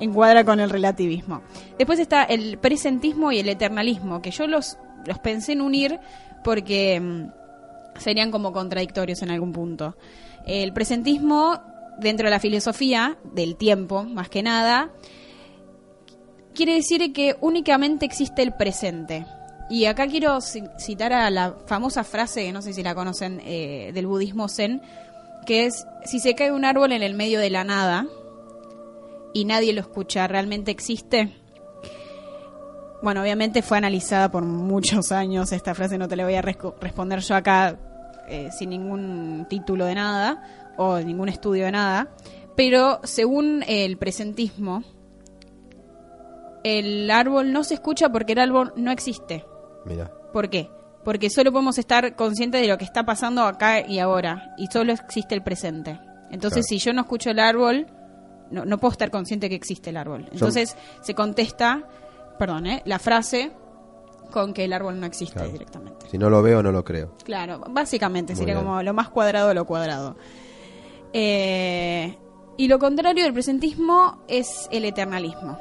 encuadra con el relativismo. Después está el presentismo y el eternalismo, que yo los, los pensé en unir porque mm, serían como contradictorios en algún punto. El presentismo, dentro de la filosofía del tiempo, más que nada, quiere decir que únicamente existe el presente. Y acá quiero ci- citar a la famosa frase, no sé si la conocen, eh, del budismo zen, que es, si se cae un árbol en el medio de la nada y nadie lo escucha, ¿realmente existe? Bueno, obviamente fue analizada por muchos años, esta frase no te la voy a responder yo acá eh, sin ningún título de nada o ningún estudio de nada, pero según el presentismo, el árbol no se escucha porque el árbol no existe. Mira. ¿Por qué? Porque solo podemos estar conscientes de lo que está pasando acá y ahora, y solo existe el presente. Entonces, Claro. si yo no escucho el árbol, no, no puedo estar consciente que existe el árbol. Entonces, se contesta, perdón, ¿eh? la frase con que el árbol no existe Claro. directamente. Si no lo veo, no lo creo. Claro, básicamente Muy sería bien. como lo más cuadrado de lo cuadrado. Eh, y lo contrario del presentismo es el eternalismo.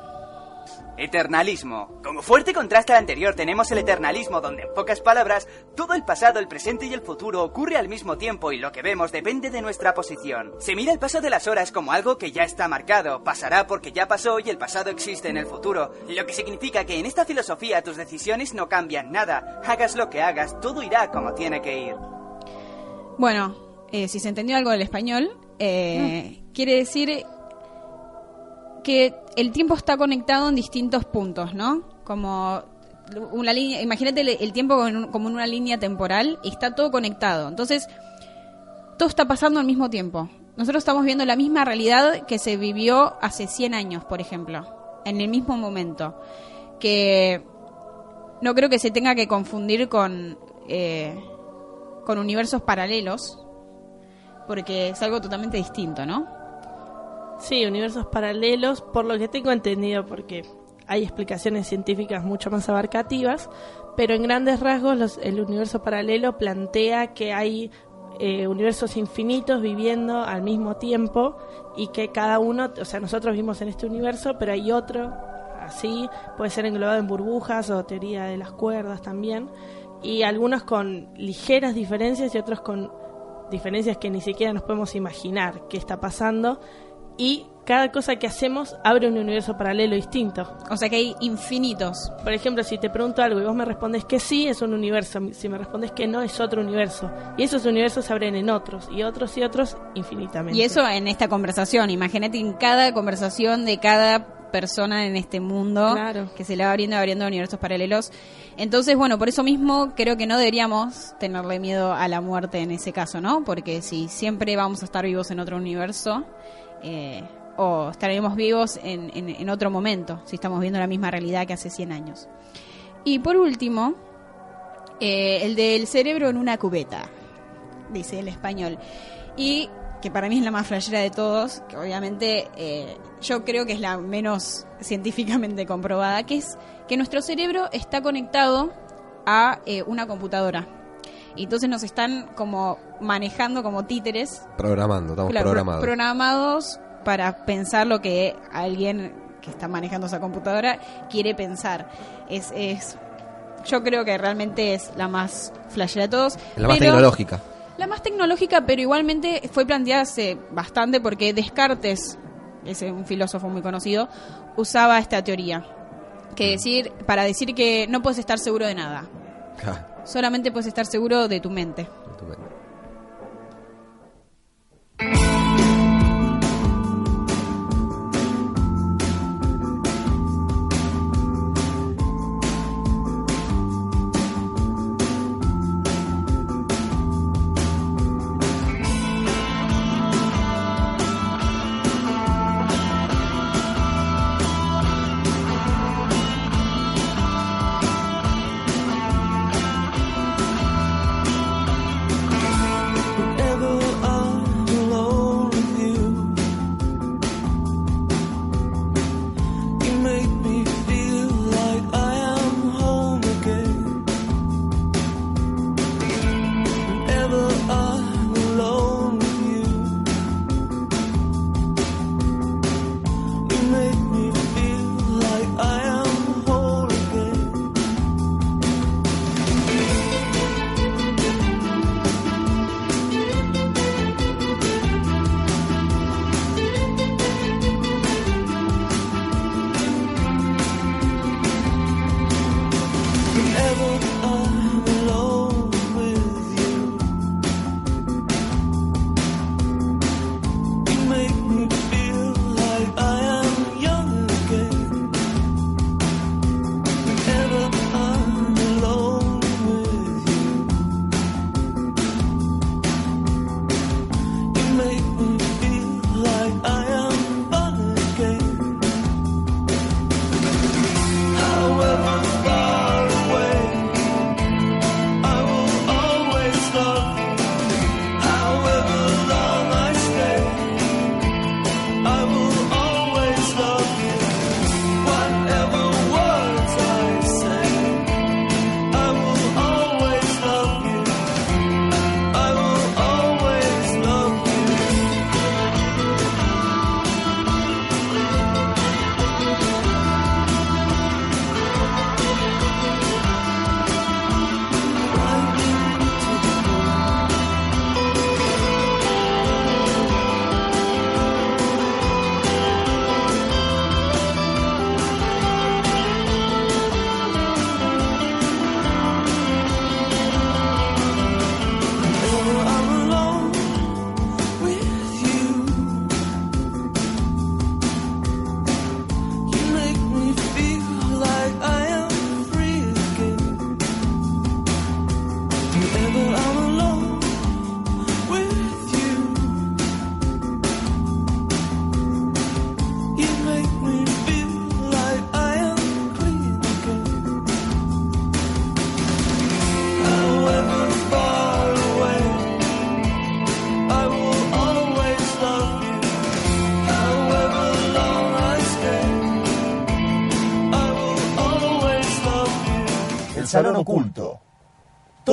Eternalismo. Como fuerte contraste al anterior tenemos el eternalismo, donde en pocas palabras, todo el pasado, el presente y el futuro ocurre al mismo tiempo y lo que vemos depende de nuestra posición. Se mira el paso de las horas como algo que ya está marcado, pasará porque ya pasó y el pasado existe en el futuro, lo que significa que en esta filosofía tus decisiones no cambian nada, hagas lo que hagas, todo irá como tiene que ir. Bueno, eh, si se entendió algo del español, eh, quiere decir que el tiempo está conectado en distintos puntos, ¿no? Como una línea, imagínate el, tiempo como en, un- como en una línea temporal y está todo conectado. Entonces, todo está pasando al mismo tiempo. Nosotros estamos viendo la misma realidad que se vivió hace 100 años, por ejemplo, en el mismo momento. Que no creo que se tenga que confundir con, eh, con universos paralelos, porque es algo totalmente distinto, ¿no? Sí, universos paralelos, por lo que tengo entendido, porque hay explicaciones científicas mucho más abarcativas, pero en grandes rasgos los- el universo paralelo plantea que hay eh, universos infinitos viviendo al mismo tiempo y que cada uno, o sea, nosotros vivimos en este universo, pero hay otro así, puede ser englobado en burbujas o teoría de las cuerdas también, y algunos con ligeras diferencias y otros con diferencias que ni siquiera nos podemos imaginar qué está pasando y cada cosa que hacemos abre un universo paralelo distinto. O sea que hay infinitos. Por ejemplo, si te pregunto algo y vos me respondes que sí, es un universo. Si me respondes que no, es otro universo. Y esos universos se abren en otros, y otros y otros infinitamente. Y eso en esta conversación, imagínate en cada conversación de cada persona en este mundo Claro. que se le va abriendo y abriendo universos paralelos. Entonces, bueno, por eso mismo creo que no deberíamos tenerle miedo a la muerte en ese caso, ¿no? Porque si siempre vamos a estar vivos en otro universo, eh, o estaremos vivos en, en- en otro momento, si estamos viendo la misma realidad que hace 100 años. Y por último, eh, el del cerebro en una cubeta, dice el español. Y que para mí es la más flashera de todos, que obviamente eh, yo creo que es la menos [LAUGHS] científicamente comprobada, que es que nuestro cerebro está conectado a una computadora. Y entonces nos están como manejando como títeres Programando, estamos Claro, pro- programados. programados para pensar lo que alguien que está manejando esa computadora quiere pensar. Es, es yo creo que realmente es la más flashera de todos. La más tecnológica. La más tecnológica, pero igualmente fue planteada hace bastante porque Descartes, es un filósofo muy conocido, usaba esta teoría. Que decir, para decir que no puedes estar seguro de nada. Solamente puedes estar seguro de tu mente. whenever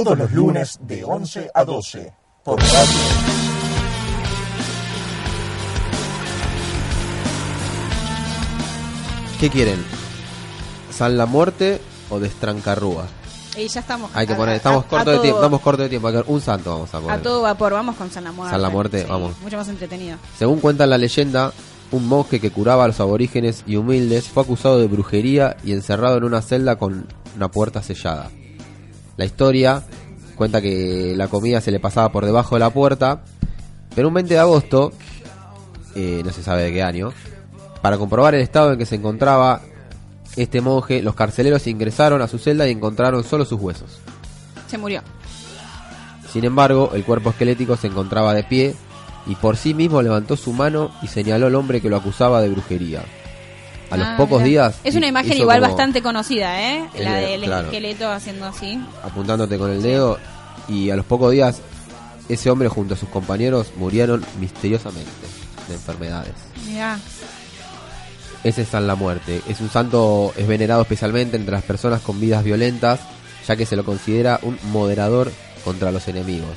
Todos los lunes de 11 a 12. Por radio. ¿Qué quieren? ¿San la muerte o destrancarrúa? Y ya estamos. Hay que a- poner, a- estamos a cortos de tiempo, estamos cortos de tiempo, hay que- un santo vamos a A poner. todo vapor, vamos con San la Muerte. San la Muerte, Sí, vamos. Mucho más entretenido. Según cuenta la leyenda, un monje que curaba a los aborígenes y humildes fue acusado de brujería y encerrado en una celda con una puerta sellada. La historia cuenta que la comida se le pasaba por debajo de la puerta, pero un 20 de agosto, eh, no se sabe de qué año, para comprobar el estado en que se encontraba este monje, los carceleros ingresaron a su celda y encontraron solo sus huesos. Se murió. Sin embargo, el cuerpo esquelético se encontraba de pie y por sí mismo levantó su mano y señaló al hombre que lo acusaba de brujería. A los Ah, pocos días... Es una imagen igual bastante conocida, ¿eh? El La de- del claro. esqueleto haciendo así. Apuntándote con el dedo y a los pocos días ese hombre junto a sus compañeros murieron misteriosamente de enfermedades. Mirá. Ese es San la Muerte. Es un santo, es venerado especialmente entre las personas con vidas violentas, ya que se lo considera un moderador contra los enemigos.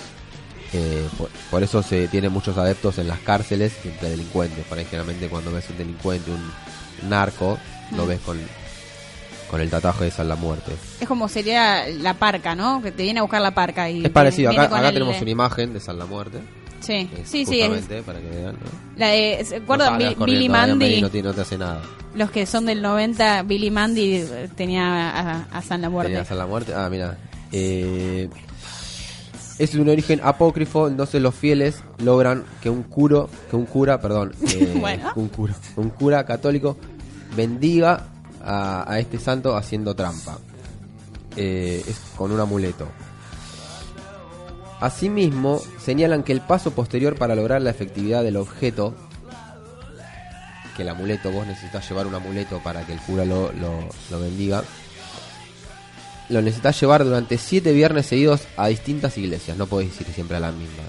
Eh, por, por eso se tiene muchos adeptos en las cárceles y entre delincuentes. Por ahí generalmente cuando ves un delincuente, un narco, lo ves con, con el tatuaje de San la Muerte. Es como sería la parca, ¿no? Que te viene a buscar la parca y... Es parecido, viene acá, acá el- tenemos una imagen de San la Muerte. Sí, Es sí, sí. es- para que vean, ¿no? La de, Billy Mandy. No, te- no te hace nada. Los que son del 90, Billy Mandy tenía a, a San la Muerte. Tenía San la Muerte. Ah, mira. Eh, es de un origen apócrifo, entonces los fieles logran que un curo, que un cura, perdón, [LAUGHS] eh, Bueno. un cura, un cura católico bendiga a, a este santo haciendo trampa. Eh, es con un amuleto. Asimismo, señalan que el paso posterior para lograr la efectividad del objeto, que el amuleto, vos necesitas llevar un amuleto para que el cura lo, lo- lo bendiga, lo necesitas llevar durante siete viernes seguidos a distintas iglesias, no podés ir siempre a la misma.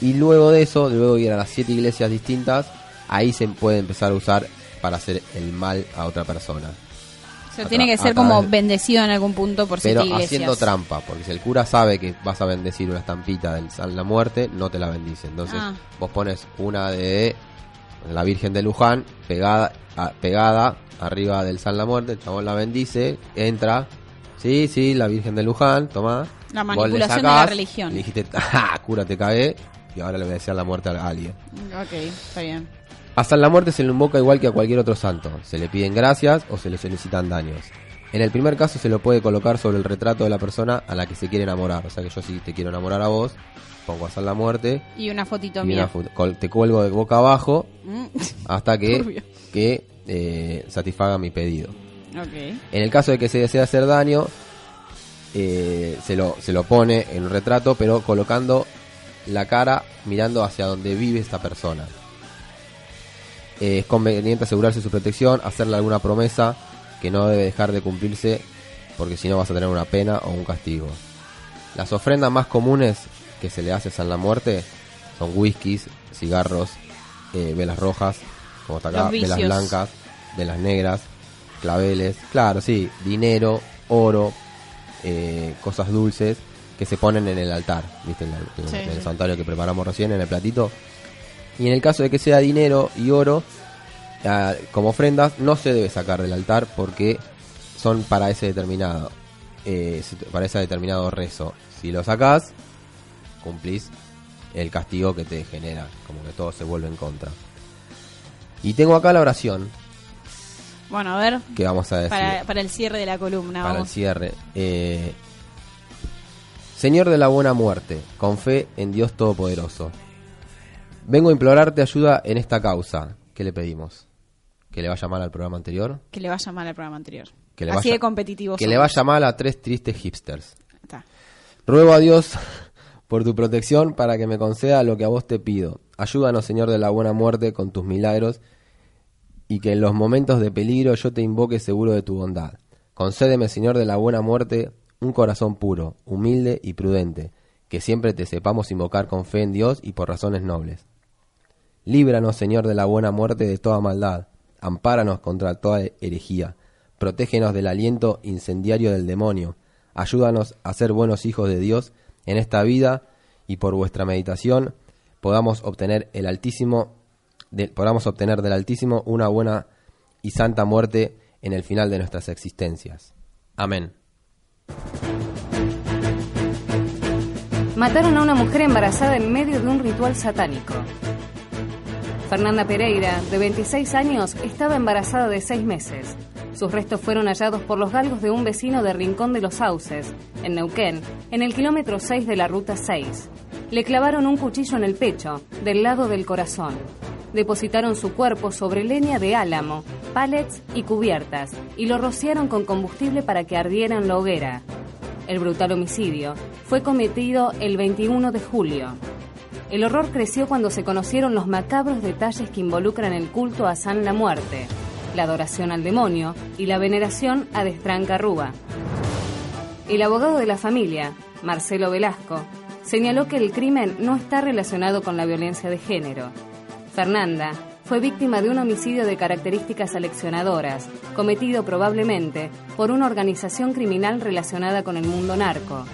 Y luego de eso, luego de ir a las siete iglesias distintas, ahí se puede empezar a usar para hacer el mal a otra persona. O sea, A tiene que ser como de- bendecido en algún punto por Pero siete iglesias. haciendo trampa, porque si el cura sabe que vas a bendecir una estampita del San la Muerte, no te la bendice. Entonces, Ah. vos pones una de la Virgen de Luján pegada, a- pegada arriba del San la Muerte, el chabón la bendice, entra, sí, sí, la Virgen de Luján, tomá. La manipulación de la religión. Le dijiste, [LAUGHS] ¡ah, cura, te cagué! Y ahora le voy a decir la muerte a alguien. Ok, está bien. A San la Muerte se le invoca igual que a cualquier otro santo. Se le piden gracias o se le solicitan daños. En el primer caso se lo puede colocar sobre el retrato de la persona a la que se quiere enamorar. O sea que yo si te quiero enamorar a vos, pongo a San la Muerte Y una fotito y mía. una te cuelgo de boca abajo Mm. [LAUGHS] hasta que, que eh, satisfaga mi pedido. En el caso de que se desee hacer daño, eh, se, lo, se lo pone en un retrato, pero colocando la cara mirando hacia donde vive esta persona. Eh, es conveniente asegurarse su protección, hacerle alguna promesa que no debe dejar de cumplirse, porque si no vas a tener una pena o un castigo. Las ofrendas más comunes que se le hace a la Muerte son whiskies, cigarros, eh, velas rojas, como está acá, velas blancas, velas negras, claveles, claro, sí, dinero, oro, eh, cosas dulces que se ponen en el altar, ¿viste? En, Sí, el sí. santuario que preparamos recién, en el platito. Y en el caso de que sea dinero y oro, ah, como ofrendas, no se debe sacar del altar porque son para ese determinado, eh, para ese determinado rezo. Si lo sacás, cumplís el castigo que te genera, como que todo se vuelve en contra. Y tengo acá la oración Bueno, a ver. que vamos a decir Para, para el cierre de la columna. para el cierre. Eh, Señor de la buena muerte, con fe en Dios Todopoderoso, vengo a implorarte ayuda en esta causa. ¿Qué le pedimos? ¿Que le vaya mal al programa anterior? Que le vaya mal al programa anterior. Que le Así vaya- de competitivo Que somos. le vaya mal a tres tristes hipsters. Está. Ruego a Dios por tu protección para que me conceda lo que a vos te pido. Ayúdanos, Señor de la buena muerte, con tus milagros y que en los momentos de peligro yo te invoque seguro de tu bondad. Concédeme, Señor de la buena muerte, un corazón puro, humilde y prudente, que siempre te sepamos invocar con fe en Dios y por razones nobles. Líbranos, Señor de la buena muerte, de toda maldad, ampáranos contra toda herejía, protégenos del aliento incendiario del demonio, ayúdanos a ser buenos hijos de Dios en esta vida y por vuestra meditación podamos obtener el Altísimo podamos obtener del Altísimo una buena y santa muerte en el final de nuestras existencias. Amén. Mataron a una mujer embarazada en medio de un ritual satánico. Fernanda Pereira, de 26 años, estaba embarazada de 6 meses. Sus restos fueron hallados por los galgos de un vecino de Rincón de los Sauces, en Neuquén, en el kilómetro 6 de la ruta 6. Le clavaron un cuchillo en el pecho, del lado del corazón. Depositaron su cuerpo sobre leña de álamo, pallets y cubiertas, y lo rociaron con combustible para que ardiera en la hoguera. El brutal homicidio fue cometido el 21 de julio. El horror creció cuando se conocieron los macabros detalles que involucran el culto a San la Muerte, la adoración al demonio y la veneración a Destranca Rúa. El abogado de la familia, Marcelo Velasco, señaló que el crimen no está relacionado con la violencia de género. Fernanda fue víctima de un homicidio de características seleccionadoras, cometido probablemente por una organización criminal relacionada con el mundo narco.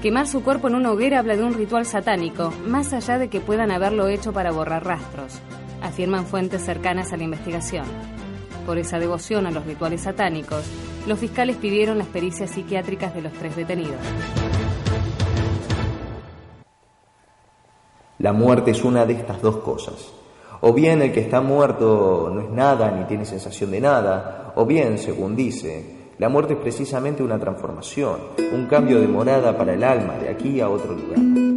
Quemar su cuerpo en una hoguera habla de un ritual satánico, más allá de que puedan haberlo hecho para borrar rastros, afirman fuentes cercanas a la investigación. Por esa devoción a los rituales satánicos, los fiscales pidieron las pericias psiquiátricas de los tres detenidos. La muerte es una de estas dos cosas. O bien el que está muerto no es nada ni tiene sensación de nada, o bien, según dice, la muerte es precisamente una transformación, un cambio de morada para el alma de aquí a otro lugar.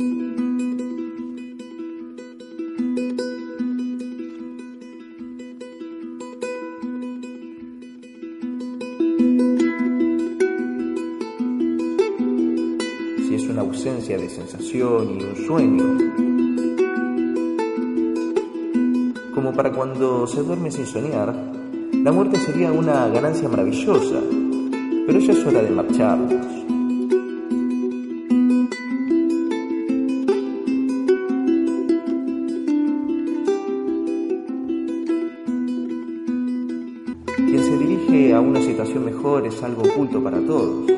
Y un sueño, como para cuando se duerme sin soñar, la muerte sería una ganancia maravillosa, pero ya es hora de marcharnos. Quien se dirige a una situación mejor es algo oculto para todos,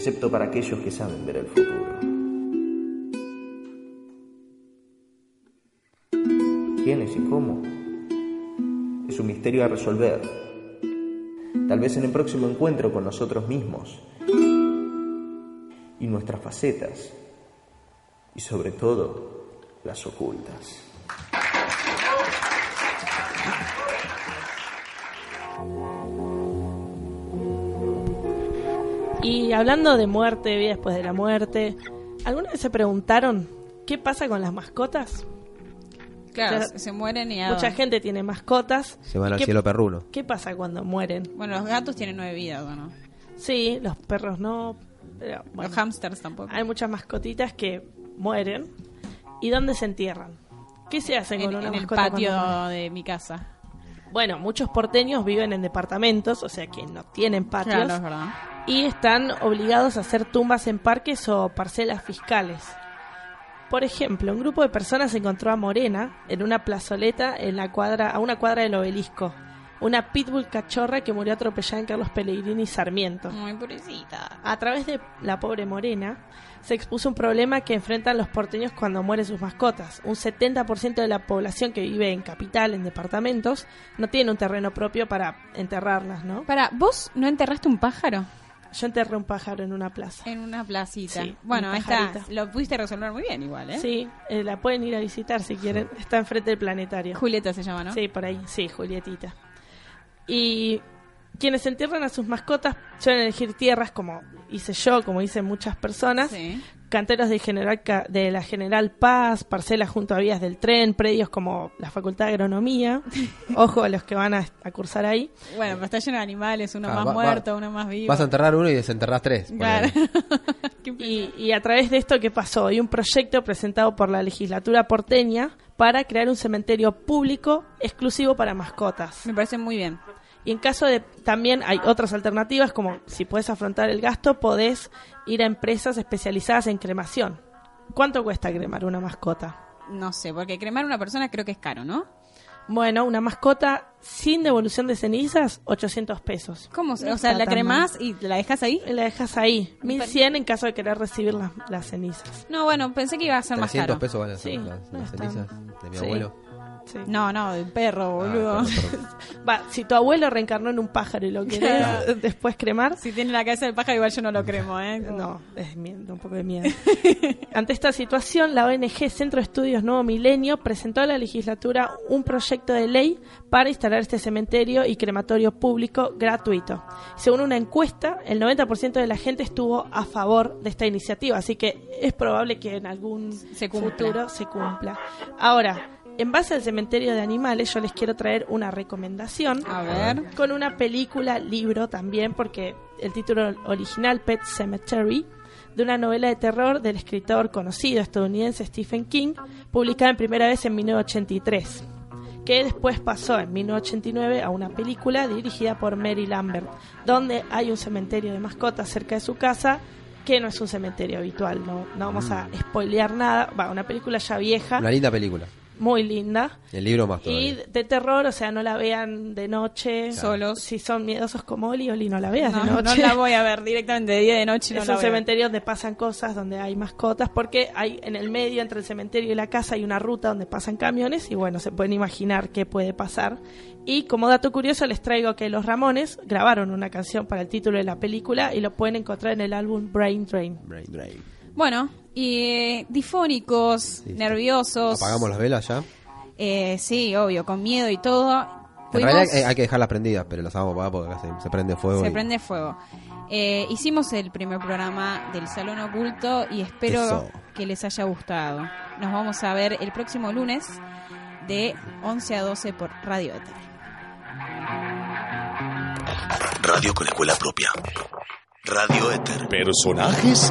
excepto para aquellos que saben ver el futuro. quiénes y cómo. Es un misterio a resolver. Tal vez en el próximo encuentro con nosotros mismos y nuestras facetas y sobre todo las ocultas. Y hablando de muerte, vida después de la muerte, ¿alguna vez se preguntaron qué pasa con las mascotas? Claro, O sea, se- mueren y... a- Mucha gente tiene mascotas. Se van ¿Y al qué- cielo perruno. ¿Qué pasa cuando mueren? Bueno, los gatos tienen nueve vidas, ¿o no? Sí, los perros no. Pero, bueno, Los hamsters tampoco. Hay muchas mascotitas que mueren. ¿Y dónde se entierran? ¿Qué se hace con En, una en el mascota patio de mi casa. Bueno, muchos porteños viven en departamentos, o sea que no tienen patios. Claro, es verdad. Y están obligados a hacer tumbas en parques o parcelas fiscales. Por ejemplo, un grupo de personas encontró a Morena en una plazoleta en la cuadra, a una cuadra del obelisco. Una pitbull cachorra que murió atropellada en Carlos Pellegrini y Sarmiento. Muy pobrecita. A través de la pobre Morena se expuso un problema que enfrentan los porteños cuando mueren sus mascotas. Un 70% de la población que vive en capital, en departamentos, no tiene un terreno propio para enterrarlas, ¿no? Para, ¿vos no enterraste un pájaro? Yo enterré un pájaro en una plaza. En una placita. Sí, bueno, un está. Lo pudiste resolver muy bien igual, ¿eh? Sí, eh, la pueden ir a visitar si quieren. Está enfrente del planetario. Julieta se llama, ¿no? Sí, por ahí. Sí, Julietita. Y quienes entierran a sus mascotas suelen elegir tierras como hice yo, como dicen muchas personas, canteros de, General Ca- de la General Paz, parcelas junto a vías del tren, predios como la Facultad de Agronomía. [LAUGHS] Ojo a los que van a, a cursar ahí. Bueno, pero está lleno de animales, uno Ah, más va- va- muerto, uno más vivo. Vas a enterrar uno y desenterrás tres. Claro. [LAUGHS] Y, y a través de esto, ¿qué pasó? Hay un proyecto presentado por la legislatura porteña para crear un cementerio público exclusivo para mascotas. Me parece muy bien. Y en caso de también hay otras alternativas, como si puedes afrontar el gasto, podés ir a empresas especializadas en cremación. ¿Cuánto cuesta cremar una mascota? No sé, porque cremar a una persona creo que es caro, ¿no? Bueno, una mascota sin devolución de cenizas, 800 pesos. ¿Cómo? No o sea, la cremás y la dejas ahí. La dejas ahí. 1100 en caso de querer recibir las, las cenizas. No, bueno, pensé que iba a ser más 300 caro. pesos valen Sí, las, no las cenizas de mi Sí. abuelo. No, no, del perro, boludo. Ah, [LAUGHS] perdón, Va, si tu abuelo reencarnó en un pájaro y lo querés [LAUGHS] después cremar. Si tiene la cabeza del pájaro, igual yo no lo cremo, ¿eh? Como- No, es miedo, un poco de miedo. [LAUGHS] Ante esta situación, la ONG Centro de Estudios Nuevo Milenio presentó a la legislatura un proyecto de ley para instalar este cementerio y crematorio público gratuito. Según una encuesta, el 90% de la gente estuvo a favor de esta iniciativa, así que es probable que en algún futuro se cumpla. Ahora, en base al cementerio de animales, yo les quiero traer una recomendación. A ver. Con una película, libro también, porque el título original, Pet Cemetery, de una novela de terror del escritor conocido estadounidense Stephen King, publicada en primera vez en 1983, que después pasó en 1989 a una película dirigida por Mary Lambert, donde hay un cementerio de mascotas cerca de su casa que no es un cementerio habitual, no, no vamos a spoilear nada, va, una película ya vieja, Una linda película. Muy linda, El libro más y de terror, o sea, no la vean de noche. Solos. Si son miedosos como Oli, Oli no la veas No, de no noche. la voy a ver directamente de día y de noche. No es un cementerio donde pasan cosas, donde hay mascotas, porque hay en el medio entre el cementerio y la casa hay una ruta donde pasan camiones y bueno, se pueden imaginar qué puede pasar. Y como dato curioso les traigo que los Ramones grabaron una canción para el título de la película y lo pueden encontrar en el álbum Brain Drain. Brain Drain. Bueno, y eh, difónicos, nerviosos. Apagamos las velas ya. Eh, sí, obvio, con miedo y todo. En Fuimos- realidad hay, hay que dejarlas prendidas, pero las vamos a apagar porque acá se, se prende fuego. se y- prende fuego. Eh, hicimos el primer programa del Salón Oculto y espero Eso. que les haya gustado. Nos vamos a ver el próximo lunes de 11 a 12 por Radio Éter. Radio con escuela propia. Radio Éter. Personajes